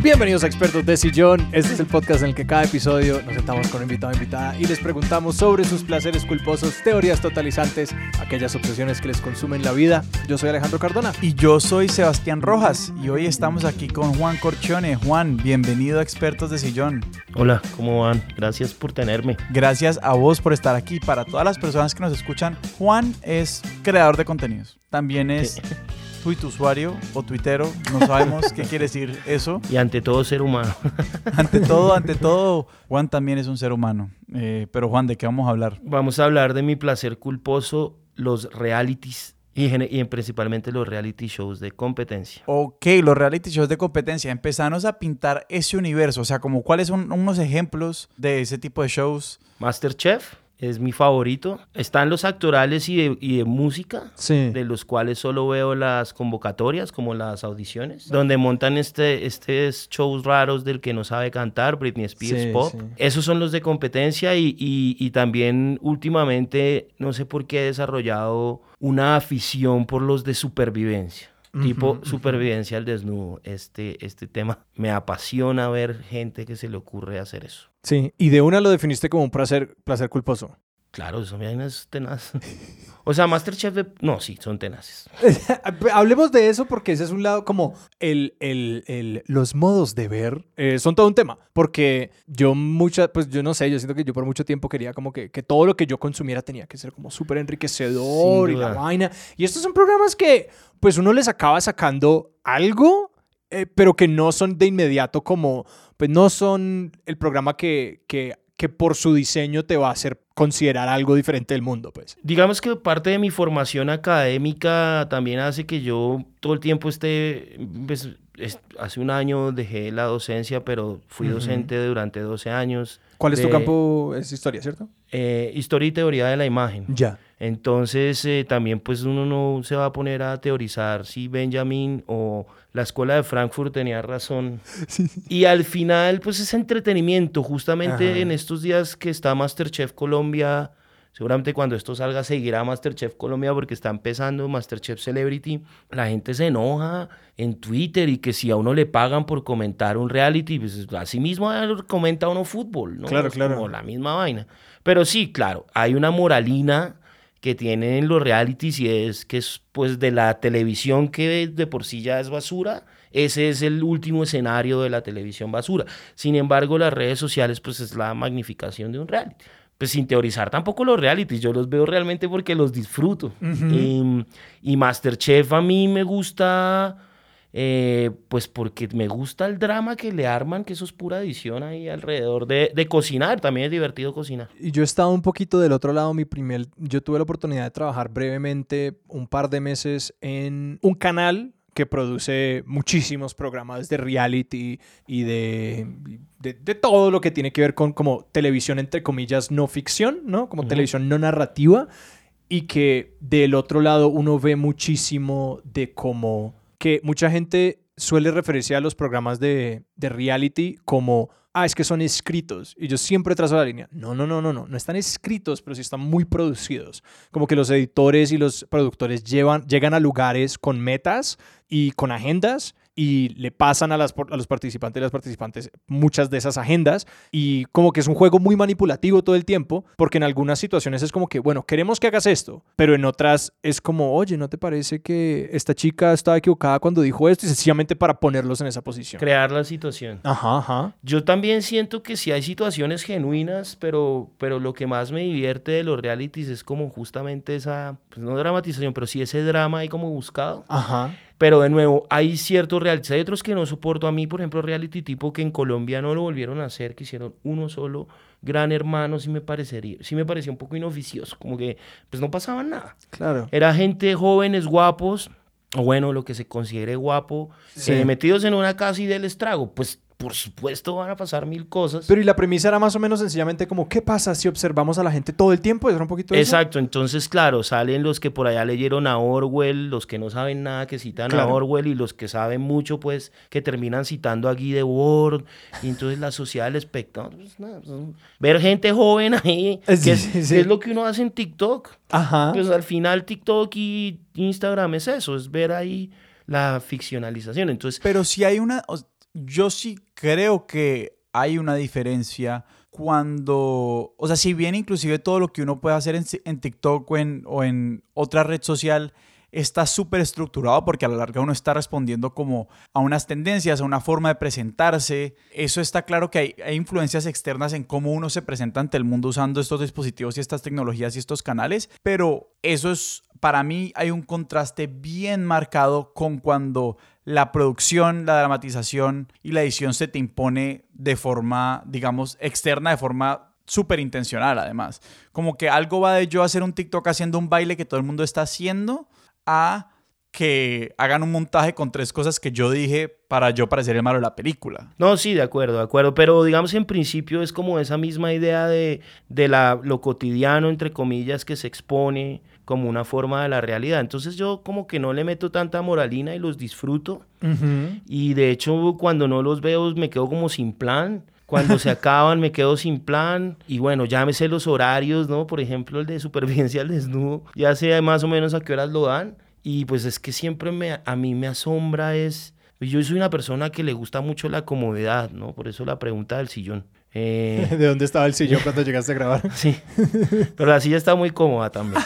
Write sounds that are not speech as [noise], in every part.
Bienvenidos a Expertos de Sillón. Este es el podcast en el que cada episodio nos sentamos con un invitado o invitada y les preguntamos sobre sus placeres culposos, teorías totalizantes, aquellas obsesiones que les consumen la vida. Yo soy Alejandro Cardona. Y yo soy Sebastián Rojas y hoy estamos aquí con Juan Corchone. Juan, bienvenido a Expertos de Sillón. Hola, ¿cómo van? Gracias por tenerme. Gracias a vos por estar aquí. Para todas las personas que nos escuchan, Juan es creador de contenidos. También es [laughs] tweet usuario o tuitero, no sabemos qué quiere decir eso. Y ante todo ser humano. [laughs] ante todo, ante todo, Juan también es un ser humano. Eh, pero Juan, ¿de qué vamos a hablar? Vamos a hablar de mi placer culposo, los realities y, principalmente los reality shows de competencia. Ok, los reality shows de competencia. Empezamos a pintar ese universo. O sea, como cuáles son unos ejemplos de ese tipo de shows. Masterchef es mi favorito. Están los actorales y de, música, de los cuales solo veo las convocatorias, como las audiciones, donde montan este, este shows raros del que no sabe cantar, Britney Spears Pop. Esos son los de competencia y, y, también últimamente, no sé por qué he desarrollado una afición por los de supervivencia tipo supervivencia al desnudo. Este, este tema me apasiona ver gente que se le ocurre hacer eso. Sí, y de una lo definiste como un placer, placer culposo. Claro, eso me es tenaz. [laughs] O sea, Masterchef, de... no, sí, son tenaces. [laughs] Hablemos de eso porque ese es un lado como el, el, el los modos de ver eh, son todo un tema. Porque yo mucha, pues yo no sé, yo siento que yo por mucho tiempo quería como que, que todo lo que yo consumiera tenía que ser como súper enriquecedor y la vaina. Y estos son programas que pues uno les acaba sacando algo, eh, pero que no son de inmediato como, pues no son el programa que, que que por su diseño te va a hacer considerar algo diferente del mundo, pues. Digamos que parte de mi formación académica también hace que yo todo el tiempo esté, pues, hace un año dejé la docencia, pero fui docente durante 12 años. ¿Cuál es tu campo? Es historia, ¿cierto? Eh, historia y teoría de la imagen. Ya. Entonces eh, también pues uno no se va a poner a teorizar si Benjamin o la escuela de Frankfurt tenía razón. [laughs] Y al final pues es entretenimiento, justamente en estos días que está Masterchef Colombia, seguramente cuando esto salga seguirá Masterchef Colombia porque está empezando Masterchef Celebrity, la gente se enoja en Twitter y que si a uno le pagan por comentar un reality, pues así mismo comenta uno fútbol, ¿no? Claro, claro. Como la misma vaina. Pero sí, claro, hay una moralina que tienen los realities y es que es pues de la televisión que de por sí ya es basura, ese es el último escenario de la televisión basura. Sin embargo, las redes sociales pues es la magnificación de un reality. Pues sin teorizar tampoco los realities, yo los veo realmente porque los disfruto. y, y Masterchef a mí me gusta eh, pues porque me gusta el drama que le arman, que eso es pura edición ahí alrededor de, de, cocinar, también es divertido cocinar. Y yo he estado un poquito del otro lado, mi primer, yo tuve la oportunidad de trabajar brevemente un par de meses en un canal que produce muchísimos programas de reality y de, de, todo lo que tiene que ver con como televisión entre comillas no ficción, ¿no? Como televisión no narrativa y que del otro lado uno ve muchísimo de cómo que mucha gente suele referirse a los programas de, reality como, ah, es que son escritos. Y yo siempre trazo la línea. No, no, no, no, no. No están escritos, pero sí están muy producidos. Como que los editores y los productores llevan, llegan a lugares con metas y con agendas y le pasan a, las, a los participantes y las participantes muchas de esas agendas y como que es un juego muy manipulativo todo el tiempo porque en algunas situaciones es como que, bueno, queremos que hagas esto, pero en otras es como, oye, ¿no te parece que esta chica estaba equivocada cuando dijo esto? Y sencillamente para ponerlos en esa posición. Crear la situación. Ajá, ajá. Yo también siento que sí hay situaciones genuinas, pero, pero lo que más me divierte de los realities es como justamente esa, pues no dramatización, pero sí ese drama ahí como buscado. Ajá. Pero de nuevo, hay ciertos realities. Hay otros que no soporto a mí, por ejemplo, reality tipo que en Colombia no lo volvieron a hacer, que hicieron uno solo, Gran Hermano, sí me parecería, sí me parecía un poco inoficioso, como que pues no pasaba nada. Claro. Era gente jóvenes, guapos, o bueno, lo que se considere guapo, eh, metidos en una casa y del estrago. Pues por supuesto van a pasar mil cosas. Pero y la premisa era más o menos sencillamente como, ¿qué pasa si observamos a la gente todo el tiempo? Era un poquito Exacto, entonces claro, salen los que por allá leyeron a Orwell, los que no saben nada que citan a Orwell y los que saben mucho pues que terminan citando a Guy de Ward y entonces la sociedad del espectador, pues, pues, ver gente joven ahí, [laughs] que, es, lo que uno hace en TikTok. Ajá. Pues al final TikTok y Instagram es eso, es ver ahí la ficcionalización. Entonces, pero si hay una yo sí creo que hay una diferencia cuando, o sea, si bien inclusive todo lo que uno puede hacer en, TikTok o en, otra red social está súper estructurado porque a la larga uno está respondiendo como a unas tendencias, a una forma de presentarse. Eso está claro que hay, hay, influencias externas en cómo uno se presenta ante el mundo usando estos dispositivos y estas tecnologías y estos canales, pero eso es, para mí hay un contraste bien marcado con cuando la producción, la dramatización y la edición se te impone de forma, digamos, externa, de forma súper intencional además. Como que algo va de yo hacer un TikTok haciendo un baile que todo el mundo está haciendo a que hagan un montaje con tres cosas que yo dije para yo parecer el malo de la película. No, sí, de acuerdo, de acuerdo. Pero digamos en principio es como esa misma idea de, de la, lo cotidiano, entre comillas, que se expone como una forma de la realidad. Entonces yo como que no le meto tanta moralina y los disfruto. Y de hecho cuando no los veo me quedo como sin plan. Cuando se [laughs] acaban me quedo sin plan y bueno, sé los horarios, ¿no? Por ejemplo, el de supervivencia al desnudo, ya sé más o menos a qué horas lo dan y pues es que siempre me, a mí me asombra es, yo soy una persona que le gusta mucho la comodidad, ¿no? Por eso la pregunta del sillón. Eh, [laughs] ¿De dónde estaba el sillón cuando llegaste a grabar? [laughs] Sí, pero la silla está muy cómoda también.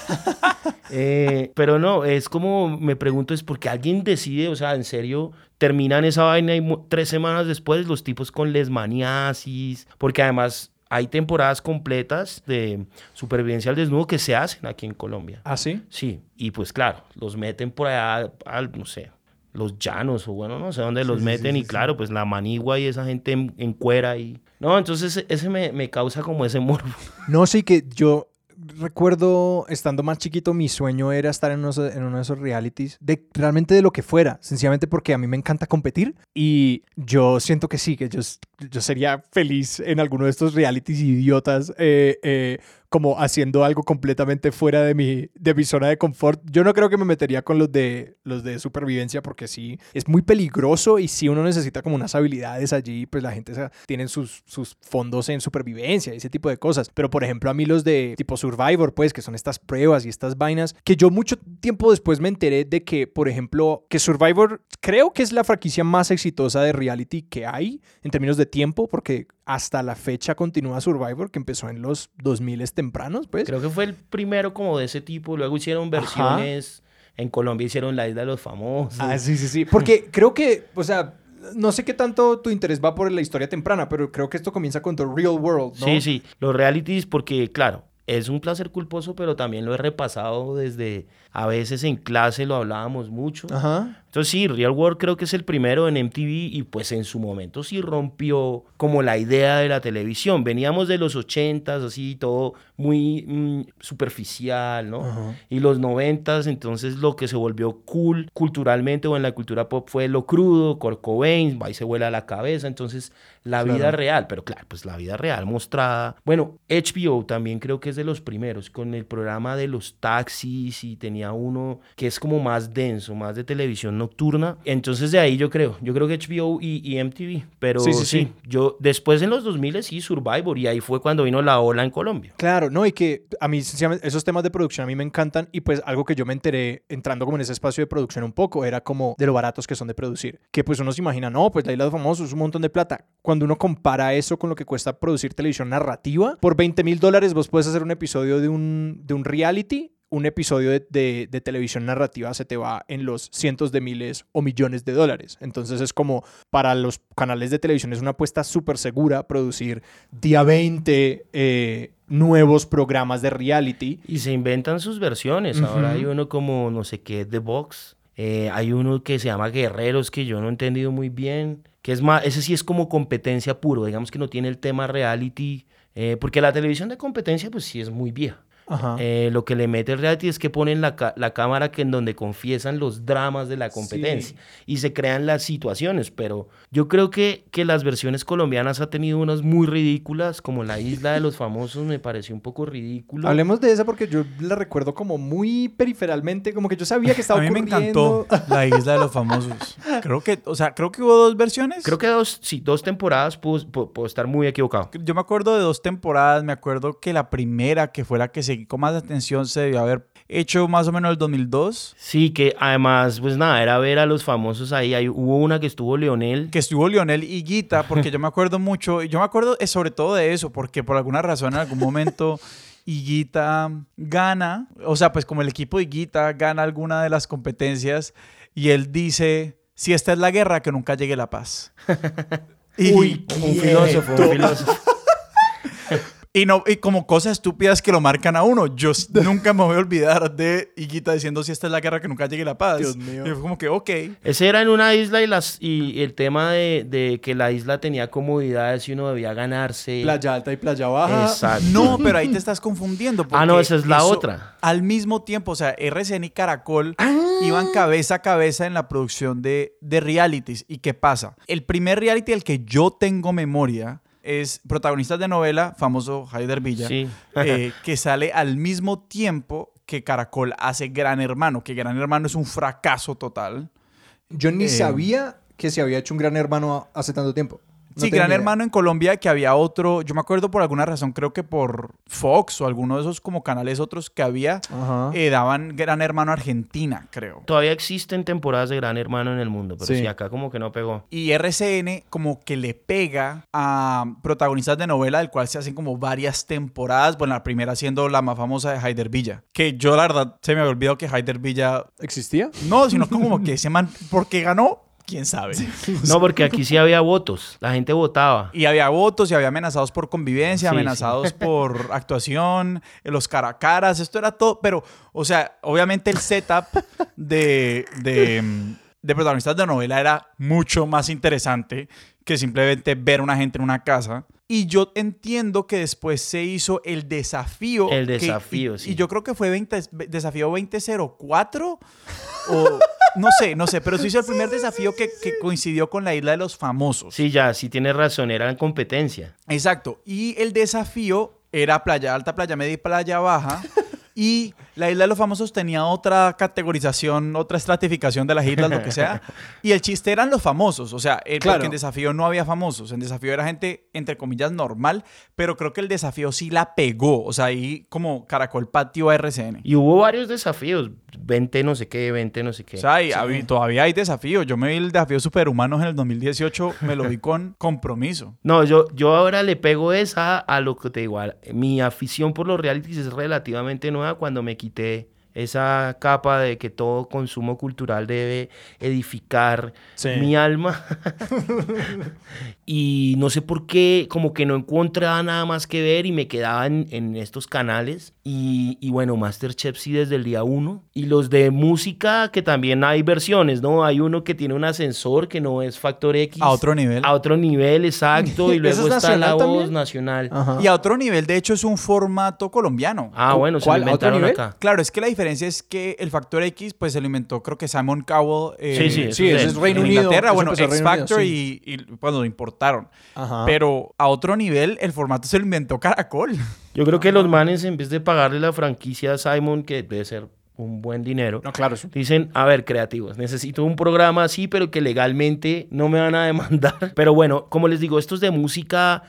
Eh, pero no, es como me pregunto, es porque alguien decide, o sea, en serio, terminan esa vaina y tres semanas después los tipos con lesmaniasis, porque además hay temporadas completas de supervivencia al desnudo que se hacen aquí en Colombia. ¿Ah, sí? Sí, y pues claro, los meten por allá, al, no sé, los llanos o bueno, no sé dónde los meten y claro, pues la manigua y esa gente en, cuera y... No, entonces ese me, me causa como ese morbo. [laughs] No, sí que yo recuerdo estando más chiquito, mi sueño era estar en uno, en uno de esos realities, de realmente de lo que fuera, sencillamente porque a mí me encanta competir y yo siento que sí, que yo, yo sería feliz en alguno de estos realities idiotas. Eh, eh, como haciendo algo completamente fuera de mi, de mi zona de confort. Yo no creo que me metería con los de, los de supervivencia porque sí, es muy peligroso y si uno necesita como unas habilidades allí, pues la gente tiene sus, sus fondos en supervivencia ese tipo de cosas. Pero por ejemplo a mí los de tipo Survivor, pues que son estas pruebas y estas vainas, que yo mucho tiempo después me enteré de que, por ejemplo, que Survivor creo que es la franquicia más exitosa de reality que hay en términos de tiempo, porque hasta la fecha continúa Survivor, que empezó en los 2000 tempranos, pues. Creo que fue el primero como de ese tipo. Luego hicieron versiones. En Colombia hicieron la isla de los famosos. Ah, sí, sí, sí. Porque [laughs] creo que, o sea, no sé qué tanto tu interés va por la historia temprana, pero creo que esto comienza con The Real World, ¿no? Sí, sí. Los realities, porque, claro, es un placer culposo, pero también lo he repasado desde a veces en clase lo hablábamos mucho. Ajá. Entonces sí, Real World creo que es el primero en MTV y pues en su momento sí rompió como la idea de la televisión. Veníamos de los 80s, así todo muy mm, superficial, ¿no? Y los 90s, entonces lo que se volvió cool culturalmente o en la cultura pop fue lo crudo, va y se vuela la cabeza, entonces la vida real, pero claro, pues la vida real mostrada. Bueno, HBO también creo que es de los primeros con el programa de los taxis y tenía uno que es como más denso, más de televisión nocturna. Entonces de ahí yo creo, yo creo que HBO y, MTV, pero sí, sí, sí, yo después en los 2000 sí, Survivor, y ahí fue cuando vino la ola en Colombia. Claro, no, y que a mí esos temas de producción a mí me encantan y pues algo que yo me enteré entrando como en ese espacio de producción un poco era como de lo baratos que son de producir, que pues uno se imagina, no, pues la isla de famosos es un montón de plata. Cuando uno compara eso con lo que cuesta producir televisión narrativa, por 20 mil dólares vos puedes hacer un episodio de un, de un reality un episodio de, televisión narrativa se te va en los cientos de miles o millones de dólares. Entonces es como para los canales de televisión es una apuesta súper segura producir día 20 eh, nuevos programas de reality. Y se inventan sus versiones. Ahora hay uno como no sé qué, The Box. Eh, hay uno que se llama Guerreros que yo no he entendido muy bien. Que es más, ese sí es como competencia puro. Digamos que no tiene el tema reality. Eh, porque la televisión de competencia pues sí es muy vieja. Eh, lo que le mete el reality es que ponen la, cámara que en donde confiesan los dramas de la competencia y se crean las situaciones, pero yo creo que, que las versiones colombianas ha tenido unas muy ridículas, como la isla de los famosos me pareció un poco ridículo. Hablemos de esa porque yo la recuerdo como muy periferalmente, como que yo sabía que estaba A mí me encantó la isla de los famosos. [laughs] Creo que, o sea, creo que hubo dos versiones. Creo que dos, sí, dos temporadas, puedo, puedo estar muy equivocado. Yo me acuerdo de dos temporadas, me acuerdo que la primera, que fue la que se con más atención se debió haber hecho más o menos el 2002. Sí, que además, pues nada, era ver a los famosos ahí. ahí hubo una que estuvo Leonel. Que estuvo Lionel y Guita, porque yo me acuerdo mucho, yo me acuerdo eh, sobre todo de eso, porque por alguna razón en algún momento [laughs] Higuita gana, o sea, pues como el equipo de Higuita gana alguna de las competencias y él dice, si esta es la guerra, que nunca llegue la paz. [laughs] Y- Uy, un filósofo, un filósofo. Y, no, y como cosas estúpidas que lo marcan a uno. Yo [laughs] nunca me voy a olvidar de Higuita diciendo si esta es la guerra que nunca llegue la paz. Dios mío. Y fue como que, ok. Ese era en una isla y, las, y el tema de, de que la isla tenía comodidades y uno debía ganarse. Playa alta y playa baja. Exacto. No, pero ahí te estás confundiendo. Ah, no, esa es la eso- otra. Al mismo tiempo, o sea, RCN y Caracol iban cabeza a cabeza en la producción de, de realities. ¿Y qué pasa? El primer reality del que yo tengo memoria es protagonistas de novela, famoso Haider Villa, Sí. eh, que sale al mismo tiempo que Caracol hace Gran Hermano, que Gran Hermano es un fracaso total. Yo ni Eh, sabía que se había hecho un gran hermano hace tanto tiempo. No sí, Gran idea. Hermano en Colombia, que había otro, yo me acuerdo por alguna razón, creo que por Fox o alguno de esos como canales otros que había, eh, daban Gran Hermano Argentina, creo. Todavía existen temporadas de Gran Hermano en el mundo, pero Sí. sí, acá como que no pegó. Y RCN como que le pega a protagonistas de novela, del cual se hacen como varias temporadas. Bueno, la primera siendo la más famosa de Haider Villa. Que yo la verdad se me había olvidado que Haider Villa... ¿Existía? No, sino como que ese man... Porque ganó, quién sabe. [laughs] No, porque aquí sí había votos. La gente votaba. Y había votos y había amenazados por convivencia, Sí, amenazados [laughs] por actuación, eh, los cara a caras, esto era todo, pero, o sea, obviamente el setup de, de, mm, de protagonistas de novela era mucho más interesante que simplemente ver a una gente en una casa. Y yo entiendo que después se hizo el desafío. El que- desafío, y, sí. y yo creo que fue 20 desafío 2004 o no sé, no sé, pero se hizo el primer desafío que, que coincidió con la isla de los famosos. Sí, ya, sí tienes razón, era en competencia. Exacto. Y el desafío era playa alta, playa media y playa baja. Y la isla de los famosos tenía otra categorización, otra estratificación de las islas, lo que sea. [laughs] Y el chiste eran los famosos. O sea, el, Claro. porque en desafío no había famosos. En desafío era gente, entre comillas, normal. Pero creo que el desafío sí la pegó. O sea, ahí como Caracol patio a RCN. Y hubo varios desafíos. 20 no sé qué, 20 no sé qué. O sea, y habi- todavía hay desafíos. Yo me vi el desafío Superhumanos en el 2018, me lo vi [laughs] con compromiso. No, yo, yo ahora le pego esa a lo que te digo. Mi afición por los realities es relativamente nueva cuando me quité esa capa de que todo consumo cultural debe edificar Sí. mi alma. [laughs] y no sé por qué, como que no encontraba nada más que ver y me quedaba en, en estos canales. Y, y bueno, Masterchef sí desde el día uno. Y los de música, que también hay versiones, ¿no? Hay uno que tiene un ascensor que no es Factor X. A otro nivel. A otro nivel, exacto. Y [laughs] ¿Eso luego es está la voz también? nacional. Ajá. Y a otro nivel, de hecho, es un formato colombiano. Ah, bueno, se lo ¿Cuál? ¿A otro inventaron acá. Claro, es que la diferencia es que el Factor X, pues se lo inventó, creo que Simon Cowell. eh, Sí, sí, eso Sí, es es Reino en Unido. Inglaterra, bueno, X Unido, Factor sí. y, y cuando lo importaron. Ajá. Pero a otro nivel, el formato se lo inventó Caracol. Yo creo que los manes, en vez de pagarle la franquicia a Simon, que debe ser un buen dinero, No, claro. eso- Dicen, a ver, creativos, necesito un programa así, pero que legalmente no me van a demandar. [laughs] Pero bueno, como les digo, estos de música,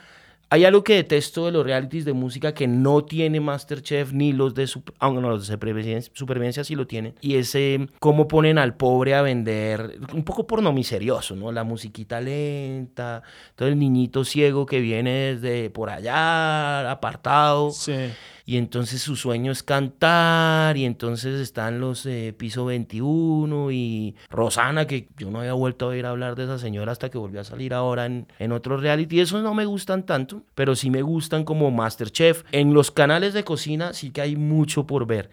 hay algo que detesto de los realities de música que no tiene Masterchef ni los de, aunque no, los de supervivencia, supervivencia sí lo tienen. Y es eh, cómo ponen al pobre a vender, un poco porno miserioso, ¿no? La musiquita lenta, todo el niñito ciego que viene desde por allá, apartado. Sí. Y entonces su sueño es cantar, y entonces están los eh, piso 21 y Rosana, que yo no había vuelto a oír hablar de esa señora hasta que volvió a salir ahora en, en otro reality. Esos no me gustan tanto, pero sí me gustan como Masterchef. En los canales de cocina sí que hay mucho por ver.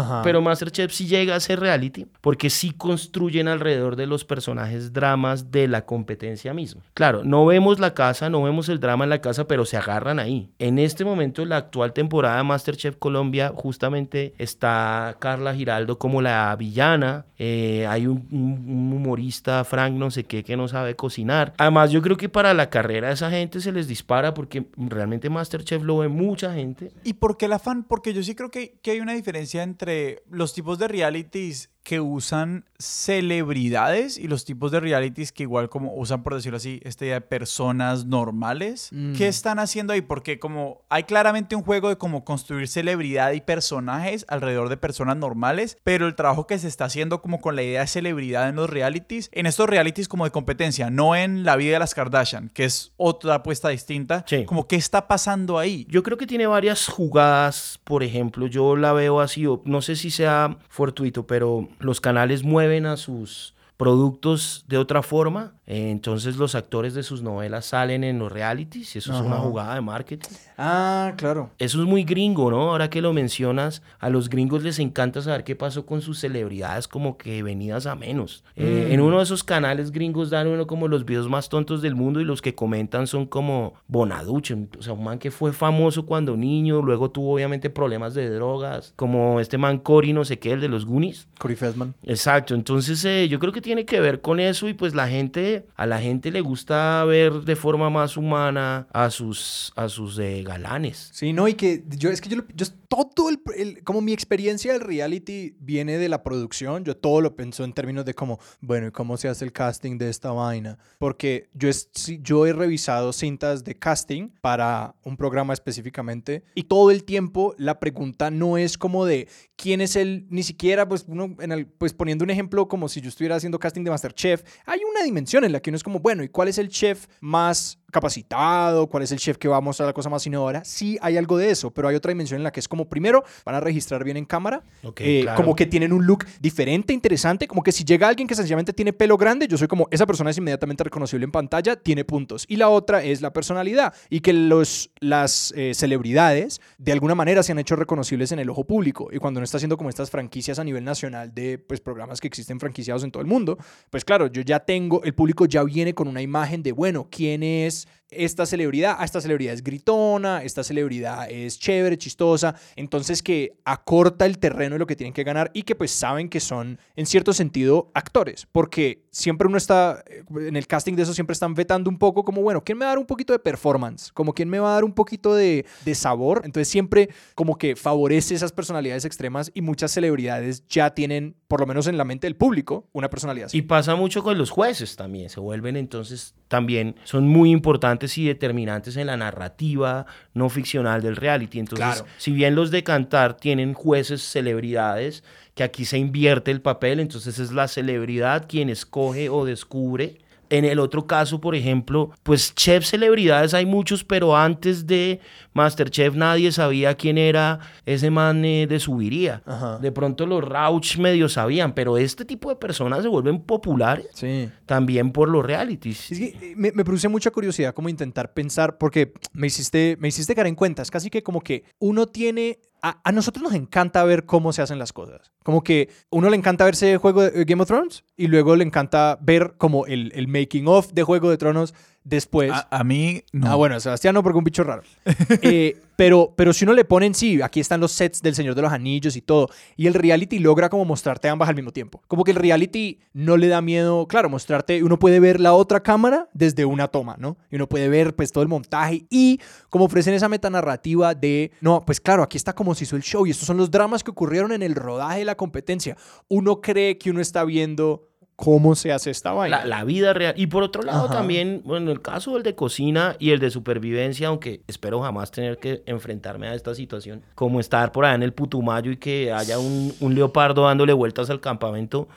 Ajá. Pero Masterchef sí llega a ser reality porque sí construyen alrededor de los personajes dramas de la competencia misma. Claro, no vemos la casa, no vemos el drama en la casa, pero se agarran ahí. En este momento, la actual temporada de Masterchef Colombia, justamente está Carla Giraldo como la villana. eh, hay un, un- humorista, Frank, no sé qué, que no sabe cocinar. Además, yo creo que para la carrera de esa gente se les dispara porque realmente Masterchef lo ve mucha gente. ¿Y por qué el afán? Porque yo sí creo que, que hay una diferencia entre los tipos de realities que usan celebridades y los tipos de realities que igual como usan, por decirlo así, este día de personas normales. Mm. ¿Qué están haciendo ahí? Porque como hay claramente un juego de cómo construir celebridad y personajes alrededor de personas normales, pero el trabajo que se está haciendo como con la idea de celebridad en los realities, en estos realities como de competencia, no en la vida de las Kardashian, que es otra apuesta distinta, Sí. como qué está pasando ahí. Yo creo que tiene varias jugadas, por ejemplo, yo la veo así, no sé si sea fortuito, pero los canales mueven a sus productos de otra forma, entonces los actores de sus novelas salen en los realities y eso es una jugada de marketing. Ah, claro. Eso es muy gringo, ¿no? Ahora que lo mencionas, a los gringos les encanta saber qué pasó con sus celebridades como que venidas a menos. Eh, Mm. En uno de esos canales gringos dan uno como los videos más tontos del mundo y los que comentan son como Bonaduce, o sea, un man que fue famoso cuando niño, luego tuvo obviamente problemas de drogas, como este man Cory no sé qué, el de los Goonies. Corey Feldman. Exacto, entonces eh, yo creo que tiene que ver con eso y pues la gente, a la gente le gusta ver de forma más humana a sus, a sus eh, galanes. Sí, no, y que yo, es que yo, yo todo el, el- como mi experiencia del reality viene de la producción, yo todo lo pienso en términos de como, bueno, ¿y cómo se hace el casting de esta vaina? Porque yo, es, yo he revisado cintas de casting para un programa específicamente y todo el tiempo la pregunta no es como de quién es el, ni siquiera, pues, uno, en el, pues poniendo un ejemplo como si yo estuviera haciendo casting de Masterchef, hay una dimensión en la que uno es como, bueno, ¿y cuál es el chef más capacitado? ¿Cuál es el chef que va a mostrar la cosa más innovadora? Sí, hay algo de eso, pero hay otra dimensión en la que es como, primero, van a registrar bien en cámara, Ok, eh, claro. como que tienen un look diferente, interesante, como que si llega alguien que sencillamente tiene pelo grande, yo soy como, esa persona es inmediatamente reconocible en pantalla, tiene puntos. Y la otra es la personalidad y que los, las eh, celebridades de alguna manera se han hecho reconocibles en el ojo público. Y cuando uno está haciendo como estas franquicias a nivel nacional de pues, programas que existen franquiciados en todo el mundo, pues claro, yo ya tengo, el público ya viene con una imagen de, bueno, ¿quién es esta celebridad? Ah, esta celebridad es gritona, esta celebridad es chévere, chistosa. Entonces que acorta el terreno de lo que tienen que ganar y que pues saben que son en cierto sentido actores. Porque siempre uno está, eh, en el casting de eso siempre están vetando un poco como, bueno, ¿quién me va a dar un poquito de performance? Como quién me va a dar un poquito de, de sabor. Entonces siempre como que favorece esas personalidades extremas y muchas celebridades ya tienen, por lo menos en la mente del público, una personalidad así. Y pasa mucho con los jueces también, se vuelven entonces también, son muy importantes y determinantes en la narrativa no ficcional del reality. Entonces, Claro. si bien los de cantar tienen jueces celebridades, que aquí se invierte el papel, entonces es la celebridad quien escoge o descubre. En el otro caso, por ejemplo, pues chef celebridades hay muchos, pero antes de Masterchef nadie sabía quién era ese man eh, de subiría. Ajá. De pronto los Rauch medio sabían, pero este tipo de personas se vuelven populares Sí. también por los realities. Es que eh, me, me produce mucha curiosidad como intentar pensar, porque me hiciste, me hiciste caer en cuenta, es casi que como que uno tiene, a, a nosotros nos encanta ver cómo se hacen las cosas. Como que uno le encanta verse juego de eh, Game of Thrones y luego le encanta ver como el, el making of de Juego de Tronos después. A, a mí no. Ah, bueno, Sebastián no, porque un bicho raro. [laughs] Eh, pero, pero si uno le ponen, sí, aquí están los sets del Señor de los Anillos y todo, y el reality logra como mostrarte ambas al mismo tiempo. Como que el reality no le da miedo, claro, mostrarte, uno puede ver la otra cámara desde una toma, ¿no? Y uno puede ver pues todo el montaje y como ofrecen esa metanarrativa de, no, pues claro, aquí está como se hizo el show y estos son los dramas que ocurrieron en el rodaje de la competencia. Uno cree que uno está viendo cómo se hace esta vaina. La, la vida real. Y por otro lado Ajá. también, bueno, el caso del de cocina y el de supervivencia, aunque espero jamás tener que enfrentarme a esta situación, como estar por allá en el Putumayo y que haya un, un leopardo dándole vueltas al campamento,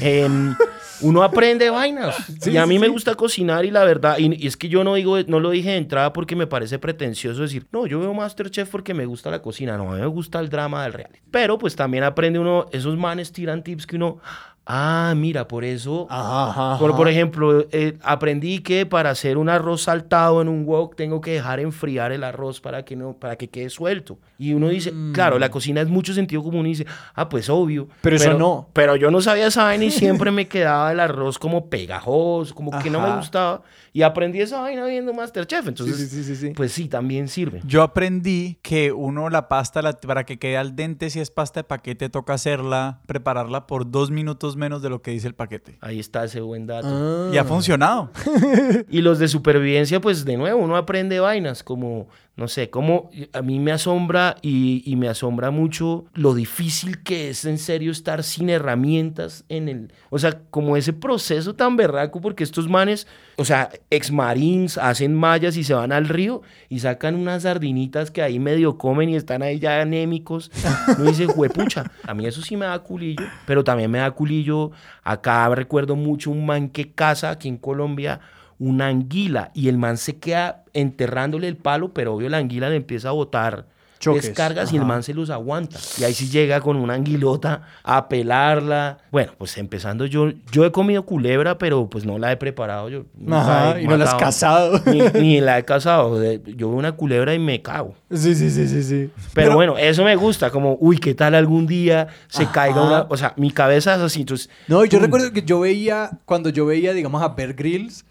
em, [laughs] uno aprende vainas. y a mí me gusta cocinar y la verdad, y, y es que yo no digo, no lo dije de entrada porque me parece pretencioso decir, no, yo veo Masterchef porque me gusta la cocina, no, a mí me gusta el drama del reality. Pero pues también aprende uno, esos manes tiran tips que uno, ah, mira, por eso... Ajá, ajá, Por, por ejemplo, eh, aprendí que para hacer un arroz saltado en un wok tengo que dejar enfriar el arroz para que no para que quede suelto. Y uno dice, claro, la cocina es mucho sentido común y dice, ah, pues obvio. Mm. Pero eso no. Pero yo no sabía esa vaina y siempre me [laughs] quedaba el arroz como pegajoso, como que no me gustaba. Y aprendí esa vaina viendo Masterchef. Entonces, sí, sí, sí, sí. pues sí, también sirve. Yo aprendí que uno la pasta, la- para que quede al dente, si es pasta de paquete, toca hacerla, prepararla por dos minutos pesos menos de lo que dice el paquete. Ahí está ese buen dato. Ah. Y ha funcionado. [laughs] Y los de supervivencia, pues de nuevo, uno aprende vainas como, no sé, como a mí me asombra y, y me asombra mucho lo difícil que es en serio estar sin herramientas en el, o sea, como ese proceso tan berraco, porque estos manes, o sea, ex marines hacen mallas y se van al río y sacan unas sardinitas que ahí medio comen y están ahí ya anémicos. Uno dice, huepucha, a mí eso sí me da culillo, pero también me da culillo. Acá recuerdo mucho un man que caza aquí en Colombia una anguila y el man se queda enterrándole el palo, pero obvio la anguila le empieza a botar Choques. descargas y el Ajá. man se los aguanta. Y ahí sí llega con una anguilota a pelarla. Bueno, pues empezando yo, yo he comido culebra, pero pues no la he preparado. Yo Ajá, he y no la has cazado. Ni, ni [laughs] la he cazado. Yo veo una culebra y me cago. Sí, sí, sí, sí, sí. Pero, bueno, eso me gusta, como, uy, ¿qué tal algún día se caiga Ajá. una... O sea, mi cabeza es así, entonces... No, yo recuerdo que yo veía, cuando yo veía, digamos, a Bear Grylls,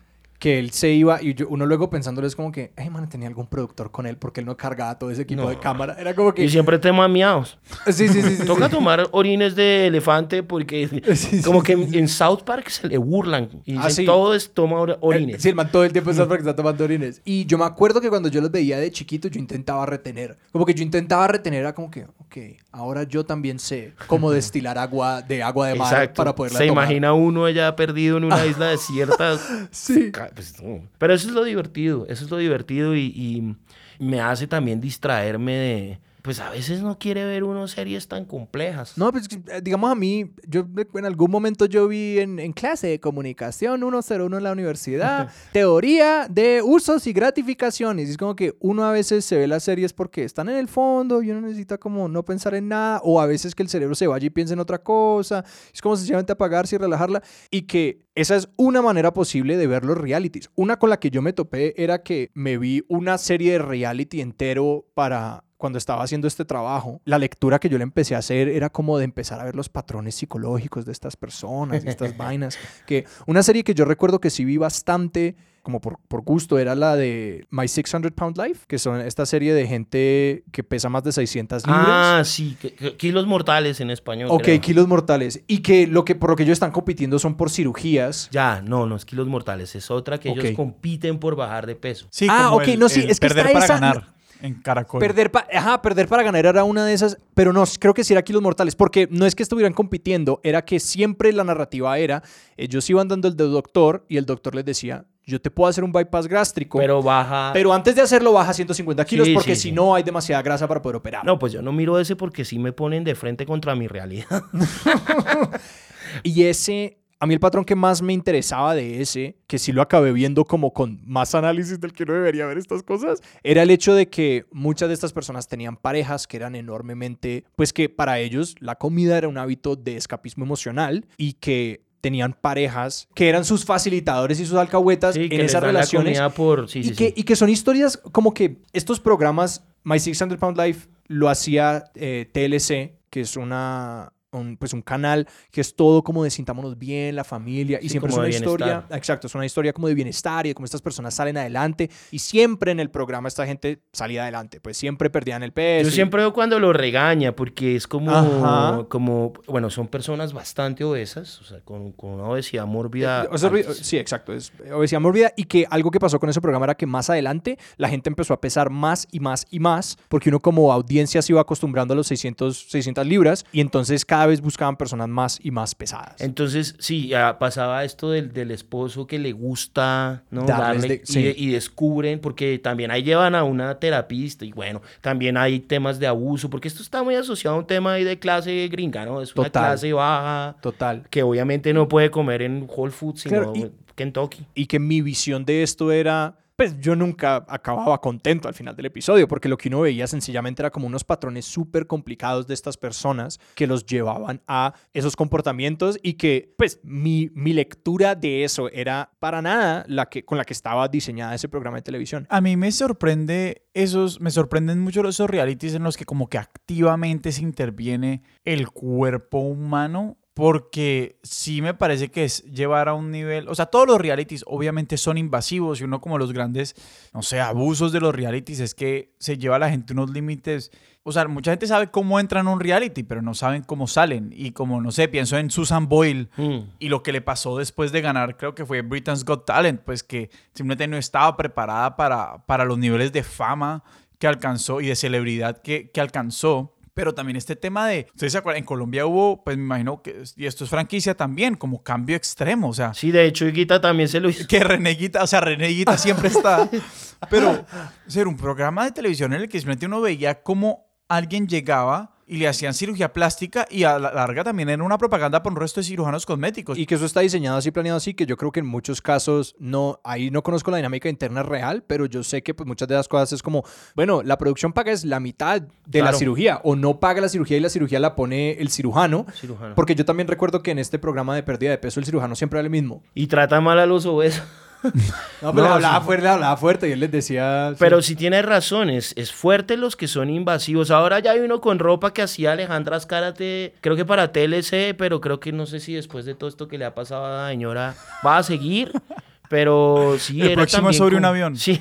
que él se iba y yo- uno luego pensándolo es como que, ay, man, tenía algún productor con él porque él no cargaba todo ese equipo No. de cámara. Era como que... Y siempre tema miados. Sí, sí, sí. sí, [laughs] Toca sí. tomar orines de elefante porque [laughs] Sí, como que en, en South Park se le burlan. Y Ah, dicen, todo es toma or- orines. Sí, el man todo el tiempo está porque está tomando orines. Y yo me acuerdo que cuando yo los veía de chiquito, yo intentaba retener. Como que yo intentaba retener, era como que, ok, ahora yo también sé cómo [laughs] destilar agua de agua de mar Exacto. para poderla Se tomar. imagina uno allá perdido en una isla desierta. Sí. Ca- pues, no. Pero eso es lo divertido, eso es lo divertido y, y me hace también distraerme de... Pues a veces no quiere ver uno series tan complejas. No, pues eh, digamos a mí, yo en algún momento yo vi en, en clase de comunicación 101 en la universidad, [laughs] teoría de usos y gratificaciones. Es como que uno a veces se ve las series porque están en el fondo y uno necesita como no pensar en nada, o a veces que el cerebro se vaya y piense en otra cosa. Es como sencillamente apagarse y relajarla. Y que esa es una manera posible de ver los realities. Una con la que yo me topé era que me vi una serie de reality entero para cuando estaba haciendo este trabajo, la lectura que yo le empecé a hacer era como de empezar a ver los patrones psicológicos de estas personas, de estas [laughs] vainas. Que una serie que yo recuerdo que sí vi bastante, como por, por gusto, era la de My 600 Pound Life, que son esta serie de gente que pesa más de 600 libras. Ah, sí, que- que- kilos mortales en español. ok, creo. kilos mortales. Y que lo que por lo que ellos están compitiendo son por cirugías. Ya, no, no es kilos mortales, es otra que ellos compiten por bajar de peso. Sí, Ah, como ok, el- no, sí, el es que perder está para esa- ganar en Caracol. Perder, pa- ajá, perder para ganar era una de esas, pero no, creo que sí era kilos mortales, porque no es que estuvieran compitiendo, era que siempre la narrativa era, ellos iban dando el de doctor y el doctor les decía, yo te puedo hacer un bypass gástrico, pero, Pero baja... antes de hacerlo baja 150 kilos Sí, porque sí, si sí. no hay demasiada grasa para poder operar. No, pues yo no miro ese porque sí me ponen de frente contra mi realidad. [laughs] Y ese, a mí el patrón que más me interesaba de ese, que sí lo acabé viendo como con más análisis del que uno debería ver estas cosas, era el hecho de que muchas de estas personas tenían parejas que eran enormemente, pues que para ellos la comida era un hábito de escapismo emocional y que tenían parejas que eran sus facilitadores y sus alcahuetas Sí, en esas relaciones comida por... Sí, y, sí, que, y que son historias como que estos programas, My 600 Pound Life lo hacía eh, TLC, que es una, un, pues un canal que es todo como de sintámonos bien, la familia, y Sí, siempre es una historia, exacto, es una historia como de bienestar y de cómo estas personas salen adelante, y siempre en el programa esta gente salía adelante, pues siempre perdían el peso. Yo y- siempre veo cuando lo regaña, porque es como, Ajá. como, bueno, son personas bastante obesas, o sea, con, con una obesidad mórbida. Eh, o sea, altísima. sí, exacto. Es obesidad mórbida. Y que algo que pasó con ese programa era que más adelante la gente empezó a pesar más y más y más, porque uno como audiencia se iba acostumbrando a los 600, 600 libras y entonces cada vez buscaban personas más y más pesadas. Entonces, sí, ya pasaba esto del, del esposo que le gusta, ¿no? Darles Darle, de- y, sí. y descubren, porque también ahí llevan a una terapista y bueno, también hay temas de abuso, porque esto está muy asociado a un tema ahí de clase gringa, ¿no? Es una Total. clase baja Total. que obviamente no puede comer en Whole Foods, sino Claro, y- en Kentucky. Y que mi visión de esto era, pues yo nunca acababa contento al final del episodio, porque lo que uno veía sencillamente era como unos patrones súper complicados de estas personas que los llevaban a esos comportamientos y que, pues, mi, mi lectura de eso era para nada la que, con la que estaba diseñada ese programa de televisión. A mí me sorprende esos, me sorprenden mucho esos realities en los que como que activamente se interviene el cuerpo humano porque sí me parece que es llevar a un nivel, o sea, todos los realities obviamente son invasivos y uno como los grandes, no sé, abusos de los realities es que se lleva a la gente unos límites, o sea, mucha gente sabe cómo entran a un reality, pero no saben cómo salen y como, no sé, pienso en Susan Boyle Mm. y lo que le pasó después de ganar, creo que fue Britain's Got Talent, pues que simplemente no estaba preparada para, para los niveles de fama que alcanzó y de celebridad que, que alcanzó. Pero también este tema de, ustedes se acuerdan, en Colombia hubo, pues me imagino que, y esto es franquicia también, como cambio extremo, o sea, Sí, de hecho, Higuita también se lo hizo. que Reneguita, o sea, Reneguita siempre está, [laughs] pero ser un programa de televisión en el que simplemente uno veía cómo alguien llegaba y le hacían cirugía plástica y a la larga también era una propaganda por un resto de cirujanos cosméticos. Y que eso está diseñado así, planeado así, que yo creo que en muchos casos no, ahí no conozco la dinámica interna real, pero yo sé que pues, muchas de las cosas es como, bueno, la producción paga es la mitad de la cirugía, o no paga la cirugía y la cirugía la pone el cirujano. Cirujano. Porque yo también recuerdo que en este programa de pérdida de peso el cirujano siempre era el mismo. Y trata mal a los obesos. No, pero No, hablaba sí. fuerte, le hablaba fuerte y él les decía... Pero sí tiene razón, es, es fuerte los que son invasivos. Ahora ya hay uno con ropa que hacía Alejandra Azcárate, creo que para TLC, pero creo que no sé si después de todo esto que le ha pasado a la señora va a seguir. Pero sí, El era próximo es sobre un avión. Sí.